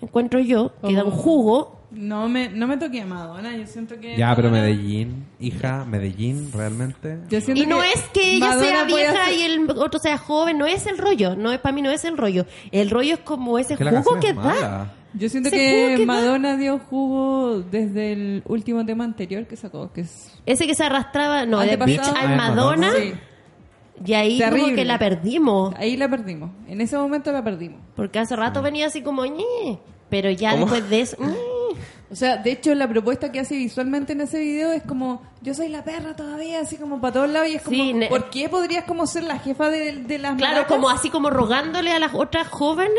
encuentro yo, que da un Oh. jugo. No me, no me toqué a Madonna, yo siento que... Ya, pero Medellín, hija, Medellín, realmente. Yo siento Y no que es que ella Madonna sea vieja hacer- y el otro sea joven, no es el rollo, no es para mí no es el rollo. El rollo es como ese Que jugo que es da. mala. Yo siento que, da. Madonna dio jugo desde el último tema anterior que sacó, que es... Ese que se arrastraba, no, de. Bitch es Madonna. Sí, Y ahí como Terrible. que la perdimos. ahí la perdimos. En ese momento la perdimos. Porque hace rato venía así como ñe. Pero ya ¿Cómo? después de eso. ñe. O sea, de hecho, la propuesta que hace visualmente en ese video es como, yo soy la perra todavía, así como para todos lados, y es como, Sí, ¿por qué podrías como ser la jefa de, de las Claro, maracas? como así como rogándole a las otras jóvenes,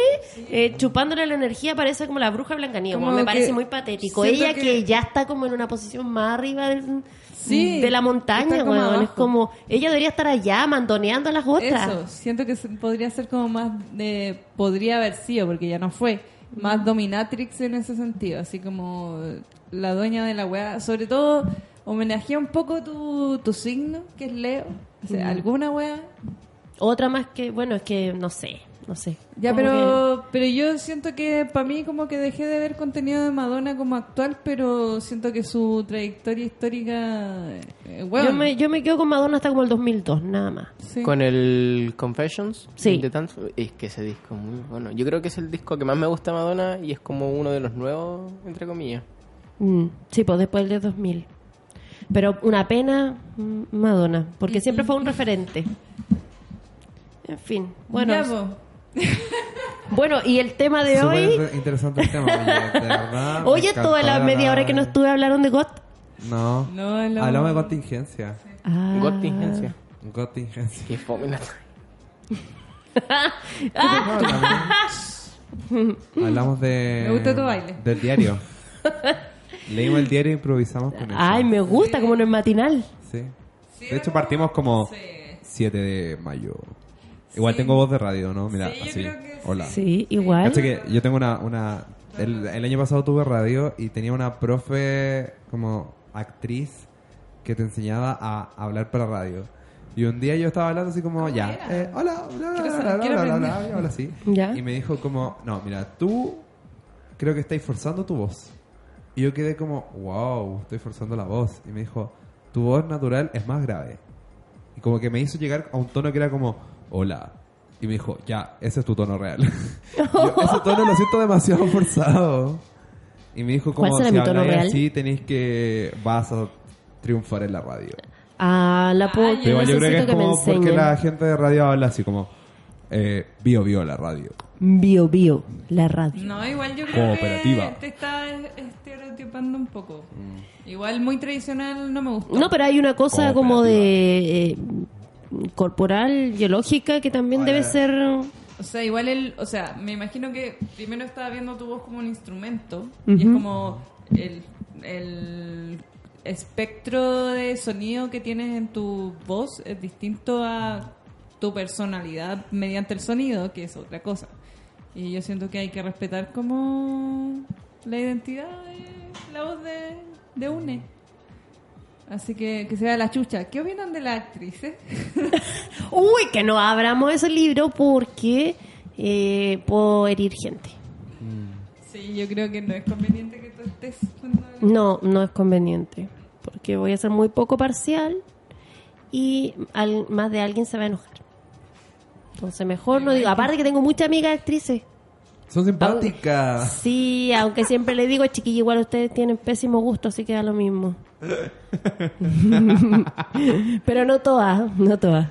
eh, chupándole la energía, parece como la bruja Blancanieves. Como Me parece muy patético. Ella que- que... ya está como en una posición más arriba del- Sí, de la montaña, weón. Es como, ella debería estar allá mandoneando a las otras. Eso, siento que podría ser como más de... Podría haber sido, porque ya no fue. Más dominatrix en ese sentido, así como la dueña de la weá. Sobre todo, homenajea un poco tu, tu signo, que es Leo. O sea, alguna weá. Otra más que, bueno, es que no sé, no sé. Ya, pero, pero yo siento que para mí como que dejé de ver contenido de Madonna como actual, pero siento que su trayectoria histórica... eh, bueno, yo, me, yo me quedo con Madonna hasta como el 2002, nada más. sí. Con el Confessions Sí. de tanto es que ese disco es muy bueno. Yo creo que es el disco que más me gusta de Madonna y es como uno de los nuevos, entre comillas. Mm, sí, pues después del 2000. Pero una pena, mm, Madonna, porque siempre fue un referente. En fin, bueno. Ya, po. Bueno, y el tema de Súper hoy. inter- interesante el tema, oye, de verdad. me Oye, toda la media hora que no estuve hablaron de GOT. No, No, hablamos- hablamos de contingencia. Ah. Contingencia. Contingencia. Qué fome la- Hablamos de. Me gusta tu baile. Del diario. Leímos el diario e improvisamos con eso. Ay, me gusta, como no es matinal. Sí. De hecho, partimos como 7 de mayo. Igual tengo voz de radio, ¿no? Mira, Sí, yo así. creo que sí. Hola. Sí, igual. Cacha que yo tengo una... una el, el año pasado tuve radio y tenía una profe como actriz que te enseñaba a hablar para radio. Y un día yo estaba hablando así como, ya, eh, hola, quiero bla, bla, aprender. bla, y habla así. Ya. Y me dijo como, no, mira, tú creo que estáis forzando tu voz. Y yo quedé como, wow, estoy forzando la voz. Y me dijo, tu voz natural es más grave. Y como que me hizo llegar a un tono que era como, hola. Y me dijo, ya, ese es tu tono real. Yo, ese tono lo siento demasiado forzado. Y me dijo, como ¿Cuál será si habláis así, tenéis que, vas a triunfar en la radio. Ah, la puedo. Ay, Pero igual yo creo que es me como porque la gente de radio habla así como, eh, bio, bio, la radio. Bio, bio, la radio. No, igual yo creo Cooperativa. que te está estereotipando un poco. Igual muy tradicional no me gusta. No, pero hay una cosa como de... eh, corporal, biológica, que también debe ser... O sea, igual el, o sea, me imagino que primero estaba viendo tu voz como un instrumento y es como el, el espectro de sonido que tienes en tu voz es distinto a tu personalidad mediante el sonido, que es otra cosa. Y yo siento que hay que respetar como la identidad de la voz de, de UNE. Así que que sea la chucha. ¿Qué opinan de la actriz? eh? Uy, que no abramos ese libro porque eh, puedo herir gente. Sí, yo creo que no es conveniente que tú estés No, no es conveniente. Porque voy a ser muy poco parcial y al- más de alguien se va a enojar. Entonces mejor no digo. Aparte que tengo muchas amigas actrices. Son simpáticas. Sí, aunque siempre le digo, chiquilla, igual ustedes tienen pésimo gusto, así que da lo mismo. Pero no todas, no todas.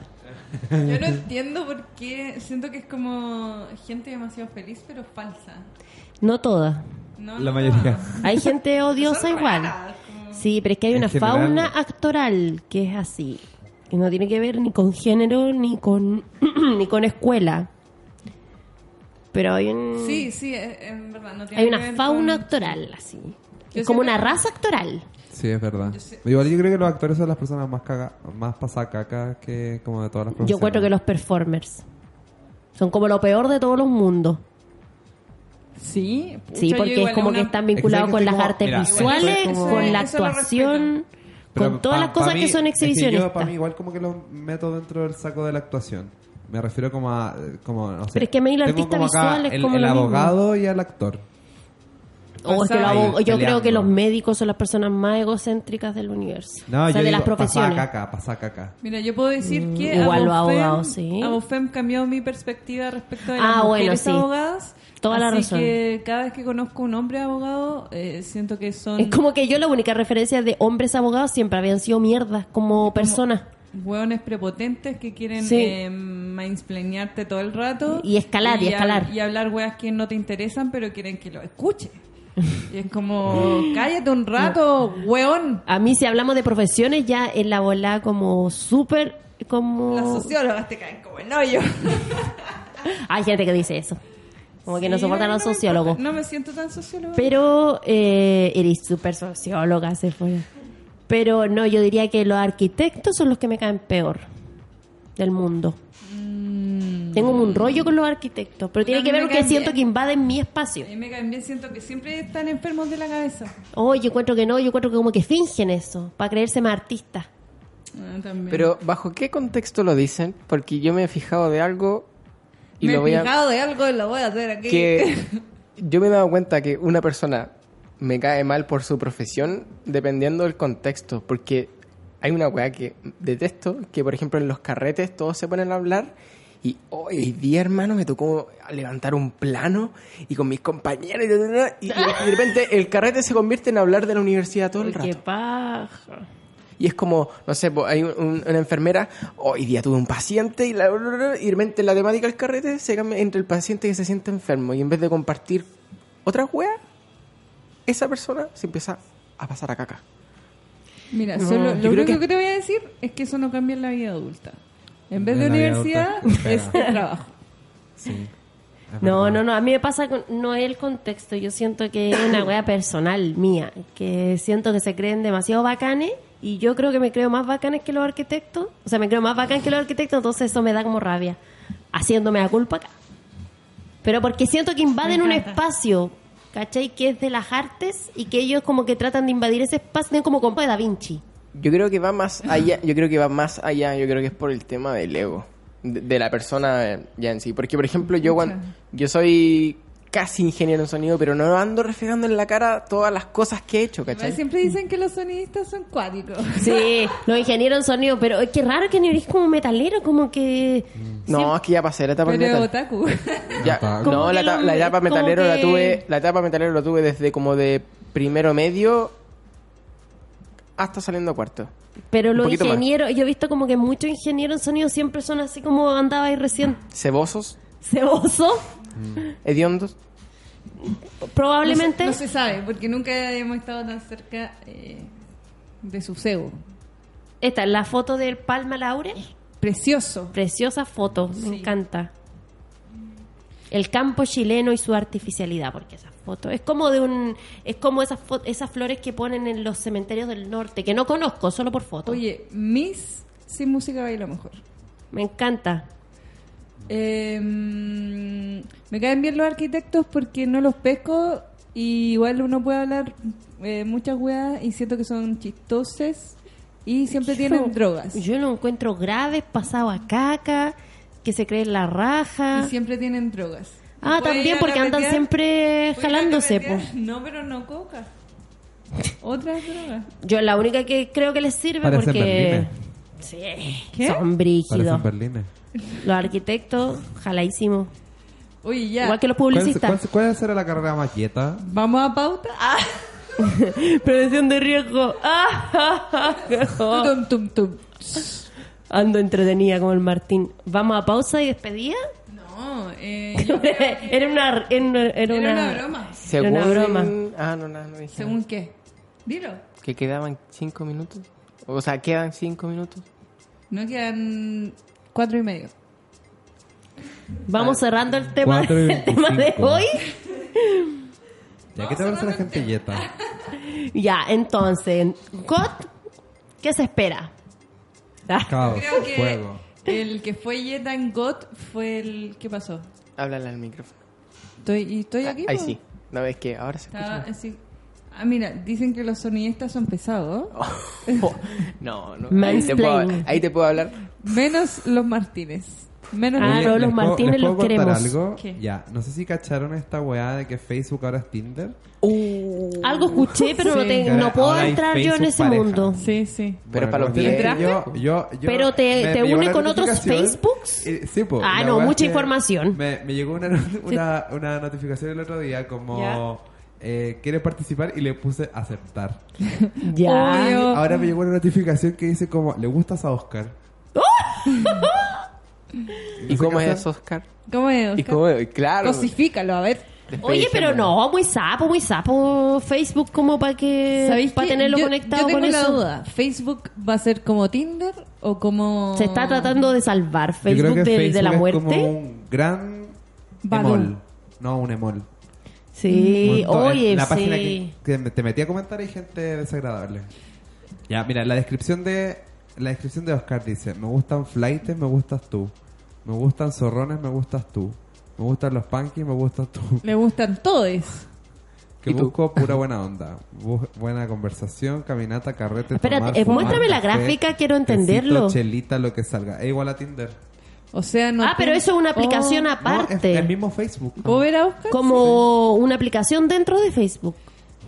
Yo no entiendo por qué siento que es como gente demasiado feliz pero falsa. No todas. No, La no mayoría. Hay gente odiosa igual. Sí, pero es que hay En una general. fauna actoral que es así. Y no tiene que ver ni con género ni con ni con escuela. Pero hay un Sí, sí, es- en verdad. No tiene hay una fauna con- actoral así. Yo Es como una raza actoral. Sí, es verdad. Yo sé- Igual yo creo que los actores son las personas más caga, más pasacacas que como de todas las Yo profesiones. encuentro que los performers son como lo peor de todos los mundos. Sí, Sí, pucha, yo porque es como una- que están Es que vinculados con las como- artes mira, visuales, con la actuación, con todas pa- las cosas mí- que son es que yo para mí igual como que los meto dentro del saco de la actuación. Me refiero como a como no sé. Pero es que a mí el artista como visual es el, como el lo mismo. abogado y el actor. O es que abog- yo creo que los médicos son las personas más egocéntricas del universo. No, o sea, yo de digo, las profesiones. Pasacaca, pasacaca. Mira, yo puedo decir que Mm, igual los Abofem- abogados, sí. Abofem cambió mi perspectiva respecto de Ah, las bueno, mujeres sí. abogadas. Toda la Así razón. que cada vez que conozco un hombre abogado, eh, siento que son Es como que yo la única referencia de hombres abogados siempre habían sido mierdas como personas. Hueones prepotentes que quieren Sí. eh, mansplanearte todo el rato. Y escalar, y escalar. Y hablar weas que no te interesan, pero quieren que lo escuche. Y es como, cállate un rato, weón. A mí si hablamos de profesiones ya en la bola como súper como... Las sociólogas te caen como el hoyo. Hay gente que dice eso. Como que no soportan a los no sociólogos. No me siento tan socióloga. Pero eh, eres súper socióloga, se fue. Pero no, yo diría que los arquitectos son los que me caen peor del mundo. Tengo un rollo con los arquitectos, pero tiene Mm. Que ver me porque caen siento que invaden mi espacio. A mí me caen bien, siento que siempre están enfermos de la cabeza. Oh, yo encuentro que no, yo encuentro que como que fingen eso, para creerse más artistas. Ah. Pero ¿bajo qué contexto lo dicen? Porque yo me he fijado de algo y me lo voy he a... fijado de algo y lo voy a hacer aquí. que yo me he dado cuenta que una persona me cae mal por su profesión dependiendo del contexto, porque hay una weá que detesto, que por ejemplo en los carretes todos se ponen a hablar y hoy día hermano me tocó levantar un plano y con mis compañeros y, de repente el carrete se convierte en hablar de la universidad todo el Qué rato. paja. Y es como, no sé, pues, hay un- un- una enfermera, hoy día tuve un paciente y, la, y de repente la temática del carrete se cambia entre el paciente que se siente enfermo y en vez de compartir otras weas, esa persona se empieza a pasar a caca. Mira, No, solo, lo único que- que... te voy a decir es que eso no cambia en la vida adulta. En vez de En universidad, adulta, es trabajo. Sí. No, no, no, a mí me pasa con, no es el contexto, yo siento que es una wea personal mía, que siento que se creen demasiado bacanes y yo creo que me creo más bacanes que los arquitectos, o sea, me creo más bacán que los arquitectos, entonces eso me da como rabia, haciéndome la culpa acá. Pero porque siento que invaden un espacio, ¿cachai? Que es de las artes y que ellos como que tratan de invadir ese espacio, tienen como compa de Da Vinci. Yo creo que va más allá, yo creo que va más allá, yo creo que es por el tema del ego, de, de la persona eh, ya en sí. Porque, por ejemplo, yo cuando, yo soy casi ingeniero en sonido, pero no ando reflejando en la cara todas las cosas que he hecho, ¿cachai? Siempre dicen que los sonidistas son cuáticos. Sí, los ingenieros en sonido, pero es que raro que no eres como metalero, como que... No, es que ya pasé la etapa Pero metal. otaku. Ya, no, la, etapa metalero la tuve, la etapa metalero la tuve desde como de primero medio hasta saliendo a cuarto. Pero los ingenieros, yo he visto como que muchos ingenieros en sonido siempre son así como andaba ahí recién Cebosos, ceboso, hediondos. probablemente. No, se- no se sabe, porque nunca hemos estado tan cerca eh, de su cebo. Esta es la foto del Palma Laurel. precioso. Preciosa foto, me encanta. El campo chileno y su artificialidad, porque esa foto es como de un, es como esas esas flores que ponen en los cementerios del norte, que no conozco, solo por foto. Oye, Miss sin música baila mejor. Me encanta. Eh, me caen bien los arquitectos porque no los pesco y igual uno puede hablar eh, muchas weas y siento que son chistoses y siempre tienen drogas. Yo lo encuentro graves, pasado a caca, que se creen la raja. Y siempre tienen drogas. Ah, ¿Puede ir también porque andan siempre ¿Puede ir a jalándose. po. No, pero no coca. Otras drogas. Yo la única que creo que les sirve porque. Sí, ¿Qué? son brígidos. Los arquitectos, jaladísimos. Oye, ya. Igual que los ¿Cuál, publicistas. cuál, cuál será la carrera más quieta? Vamos a pauta. Ah. Prevención de riesgo. Ah, Tum, tum, tum. Ando entretenida como el Martín. Vamos a pausa y despedida. No, eh, era una, era una, era era una- una broma. Según... una broma. Ah, no, no, no dije ¿Según qué? Dilo. Que quedaban cinco minutos. O sea, quedan cinco minutos. No quedan cuatro y medio. Vamos cerrando el tema, Cuatro y el tema de hoy. ¿Ya qué te parece la gente yeta? Ya, entonces, GOT, ¿qué se espera? Ah, Caos, Creo que fuego. el que fue Yeta en GOT fue el... ¿Qué pasó? Háblale al micrófono. Estoy, y estoy aquí. Ahí po. sí. No, es que ahora se Estaba escucha. Ah, mira, dicen que los sonidistas son pesados. Oh, no, no. Ahí te, puedo, ahí te puedo hablar. Menos los Martínez. Menos Ah, los- no, los ¿les puedo- Martínez los queremos. algo? ¿Qué? Ya, no sé si cacharon esta weá de que Facebook ahora es Tinder. Algo escuché, pero no, Sí. te- Que no puedo entrar yo en ese pareja. mundo. Sí, sí. Pero Bueno, para los que Yo, yo, yo- Pero te- te llegó une con otros. Facebooks. Y- sí, po, Ah, no, mucha información. Me, me llegó una, una, una notificación el otro día como... Ya. Eh, ¿Quieres participar? Y le puse aceptar. Ya. Obvio. Ahora me llegó una notificación que dice como, ¿le gustas a Oscar? ¿Y cómo es Oscar? ¿Cómo es? ¿Y Oscar? cómo es? Claro. Cosifícalo, a ver. Oye, pero no, muy sapo, muy sapo Facebook como para que ¿Sabéis para tenerlo yo, conectado yo tengo con la eso. duda. ¿Facebook va a ser como Tinder o como... Se está tratando de salvar Yo creo Facebook que de, Facebook de la es muerte. como un gran emol. No, un emol. Sí, oye, En la sí. página que, que me- te metí a comentar hay gente desagradable. Ya, mira, la descripción de la descripción de Oscar dice, me gustan flightes, me gustas tú. Me gustan zorrones, me gustas tú. Me gustan los punkies, me gustas tú. Le gustan todos. Que busco pura buena onda. Bu- buena conversación, caminata, carrete, Espérate, tomar, eh, fumar, muéstrame la café, gráfica, quiero tecito, entenderlo. chelita, lo que salga. Es igual a Tinder. O sea, no... ah, pero eso es una aplicación Oh, aparte. No, es el mismo Facebook. ¿Puedo ver a Oscar? como una aplicación dentro de Facebook.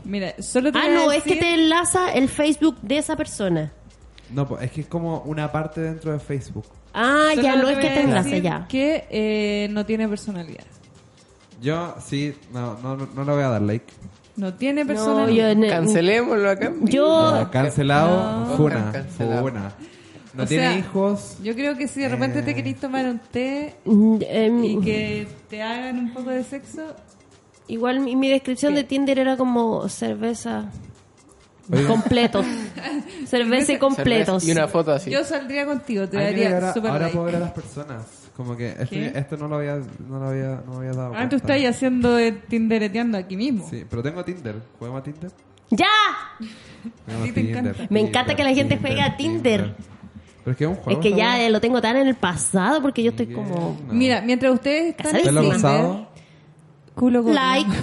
Mira, solo te Ah, voy a no, es que te enlaza el Facebook de esa persona. No, pues, es que es como una parte dentro de Facebook. Ah, solo ya no es que te a enlace decir ya. Que eh, no tiene personalidad. Yo sí, no, no, no, no le voy a dar like. No tiene No, personalidad. yo Cancelémoslo acá. Yo- No, cancelado, No. funa, Cancelado. funa. No O tiene sea, hijos. Yo creo que si de repente te querís tomar un té Mm, em, y que te hagan un poco de sexo, Igual mi, mi descripción de Tinder era como cerveza Oiga. completos. cerveza y completos. Cerveza Y una foto así. yo saldría contigo, te Ay, daría ahora, súper ahora like. puedo ver a las personas. Como que esto, ¿Qué? esto no lo había, no lo había, no me había dado. Ah, tú estás haciendo de tindereteando aquí mismo. Sí, pero tengo Tinder. ¿Juguemos a Tinder? ¡Ya! Juguemos ti te encanta. Me encanta que la gente juegue a Tinder. Pero es que es un Es juego. que esta ya eh, lo tengo tan en el pasado porque yo estoy como... no. Mira, mientras ustedes están en ¿Te lo has Casadísima. Tinder, usado? culo con- Like.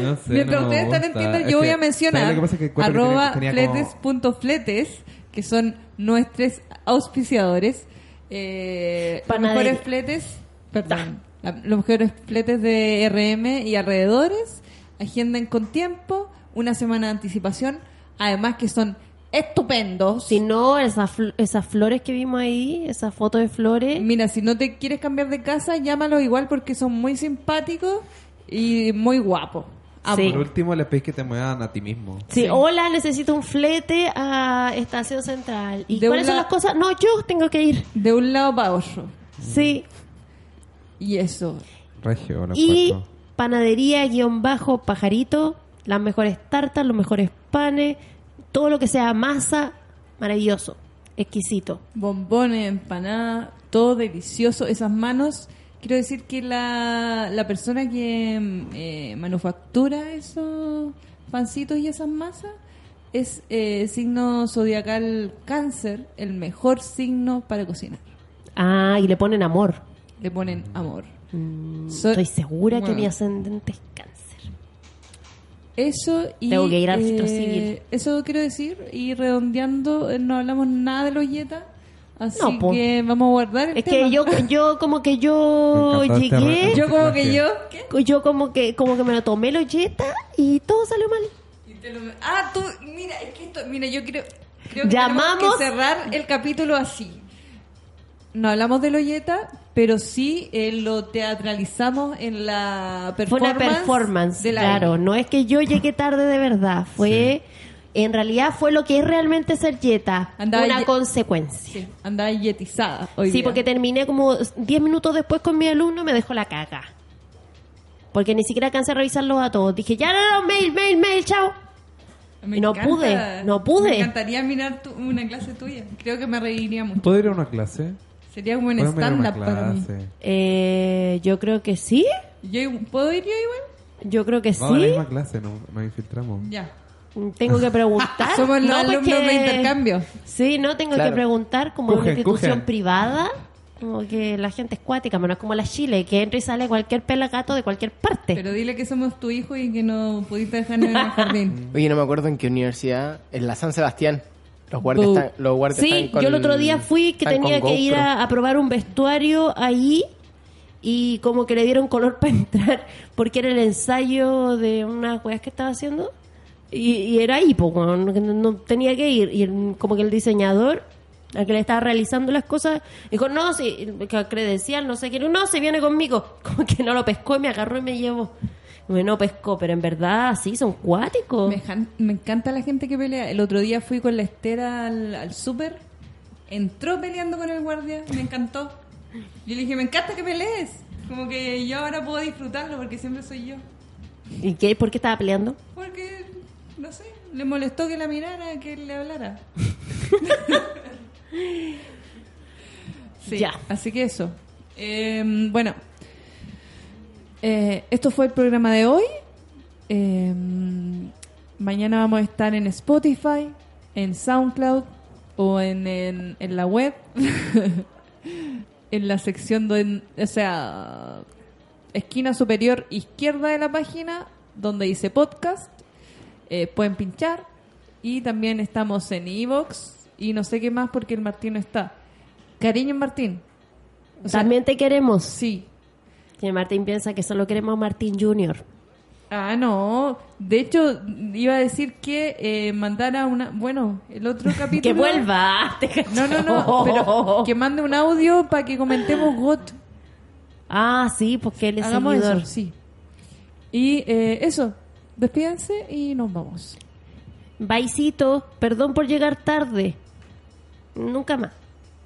No sé, Mientras no me ustedes están en gusta. Tinder, Es yo voy que, a mencionar ¿sabes lo que pasa? Es que encuentro que arroba tenía- tenía como- fletes.fletes, que son nuestros auspiciadores. Eh, los Panadería. mejores fletes, perdón, la- los mejores fletes de RM y alrededores. Agenden con tiempo, una semana de anticipación. Además que son estupendos. Si no, esas, fl- esas flores que vimos ahí, esas fotos de flores... Mira, si no te quieres cambiar de casa, llámalos igual porque son muy simpáticos y muy guapos. Sí. Por último, le pedís que te muevan a ti mismo. Sí, Sí. hola, necesito un flete a Estación Central. ¿Y De cuáles son las cosas? No, yo tengo que ir. De un lado para otro. Sí. Y eso. Regio, lo Y encuentro. panadería guion bajo pajarito, las mejores tartas, los mejores panes, todo lo que sea masa, maravilloso. exquisito. bombones, empanadas, todo delicioso. Esas manos, quiero decir que la, la persona que mm, eh, manufactura esos pancitos y esas masas es eh, signo zodiacal cáncer, el mejor signo para cocinar. Ah, y le ponen amor. Le ponen amor. Mm, So- Estoy segura que mi ascendente es. Eso y... Tengo que ir al eh, civil. Eso quiero decir, y redondeando, eh, no hablamos nada de los yeta, así No, po. que vamos a guardar el Es tema. que yo, yo como que yo este llegué, Yo como que yo... ¿qué? yo como que como que me lo tomé lo yeta y todo salió mal. Y te lo- Ah, tú, mira, es que esto, mira, yo creo, creo que Llamamos- tenemos que cerrar el capítulo así. No hablamos de Loyeta, pero sí eh, lo teatralizamos en la Fue performance. una performance, de la claro. No es que yo llegué tarde de verdad. Fue, en realidad fue lo que es realmente ser yeta. Andaba una ye- consecuencia. Sí, andaba yetizada hoy Sí, día. porque terminé como 10 minutos después con mi alumno me dejó la caga. Porque ni siquiera alcancé a revisarlos a todos. Dije, ya no, no, mail, mail, mail, chao. Me y no encanta. pude, no pude. Me encantaría mirar tu- una clase tuya. Creo que me reiría mucho. ¿Puedo ir a una clase? Sería como un ¿Puedo ir a una stand-up para mí. Eh, yo creo que sí. Yo, ¿Puedo ir yo igual? Yo creo que Vamos a la sí. misma clase, no, nos infiltramos. Ya. Tengo que preguntar. Somos los No, alumnos que- de intercambio. Sí, no, tengo Claro. que preguntar como en una institución cogen. privada. Como que la gente es cuática, menos como la Chile, que entra y sale cualquier pelagato de cualquier parte. Pero dile que somos tu hijo y que no pudiste dejarnos en el jardín. Oye, no me acuerdo en qué universidad. En la San Sebastián. Los guardias están, los guardias Sí, están con- yo el otro día fui que tenía que ir a, a probar un vestuario ahí y como que le dieron color para entrar porque era el ensayo de unas weas que estaba haciendo y, y era ahí, no, no tenía que ir y el- como que el diseñador al que le estaba realizando las cosas dijo, no, si, credencial, no sé qué, no, se viene conmigo, como que no lo pescó y me agarró y me llevó. Me no pescó, pero en verdad sí, son cuáticos. Me, me encanta la gente que pelea. El otro día fui con la estera al, al súper. Entró peleando con el guardia. Me encantó. Yo le dije, me encanta que pelees. Como que yo ahora puedo disfrutarlo porque siempre soy yo. ¿Y qué? ¿Por qué estaba peleando? Porque, no sé, le molestó que la mirara, que le hablara. sí, Ya. así que eso. Eh, bueno, eh, esto fue el programa de hoy. Eh, mañana vamos a estar en Spotify, en SoundCloud o en, en, en la web. en la sección de, o sea, esquina superior izquierda de la página donde dice podcast. Eh, pueden pinchar. Y también estamos en Evox y no sé qué más porque el Martín no está. Cariño Martín. O sea, También te queremos. Sí. Que Martín piensa que solo queremos a Martín Jr. Ah, no. De hecho, iba a decir que eh, mandara una... Bueno, el otro capítulo... Que vuelva. No, no, no. Pero que mande un audio para que comentemos GOT. Ah, sí, porque él es Hagamos seguidor. eso, sí. Y eh, eso. Despídense y nos vamos. Baisito, perdón por llegar tarde. Nunca más.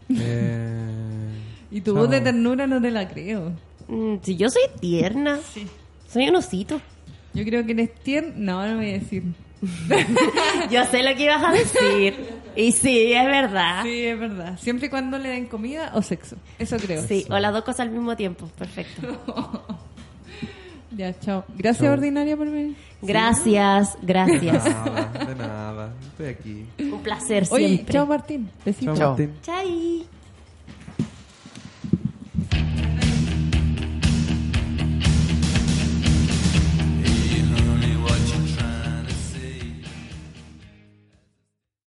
Eh, Y tu chao. voz de ternura no te la creo. Mm, Si yo soy tierna, Sí. soy un osito. Yo creo que eres tierno. No, no voy a decir. Yo sé lo que ibas a decir. Y sí, es verdad. Sí, es verdad. Siempre y cuando le den comida o sexo. Eso creo. Sí, o las dos cosas al mismo tiempo. Perfecto. Ya, chao. Gracias, Chao. Ordinaria, por venir. Gracias, gracias. Nada, de nada. Estoy aquí. Un placer Oye, siempre. chao, Martín. Besitos. Chao, Chao. Martín. Chai.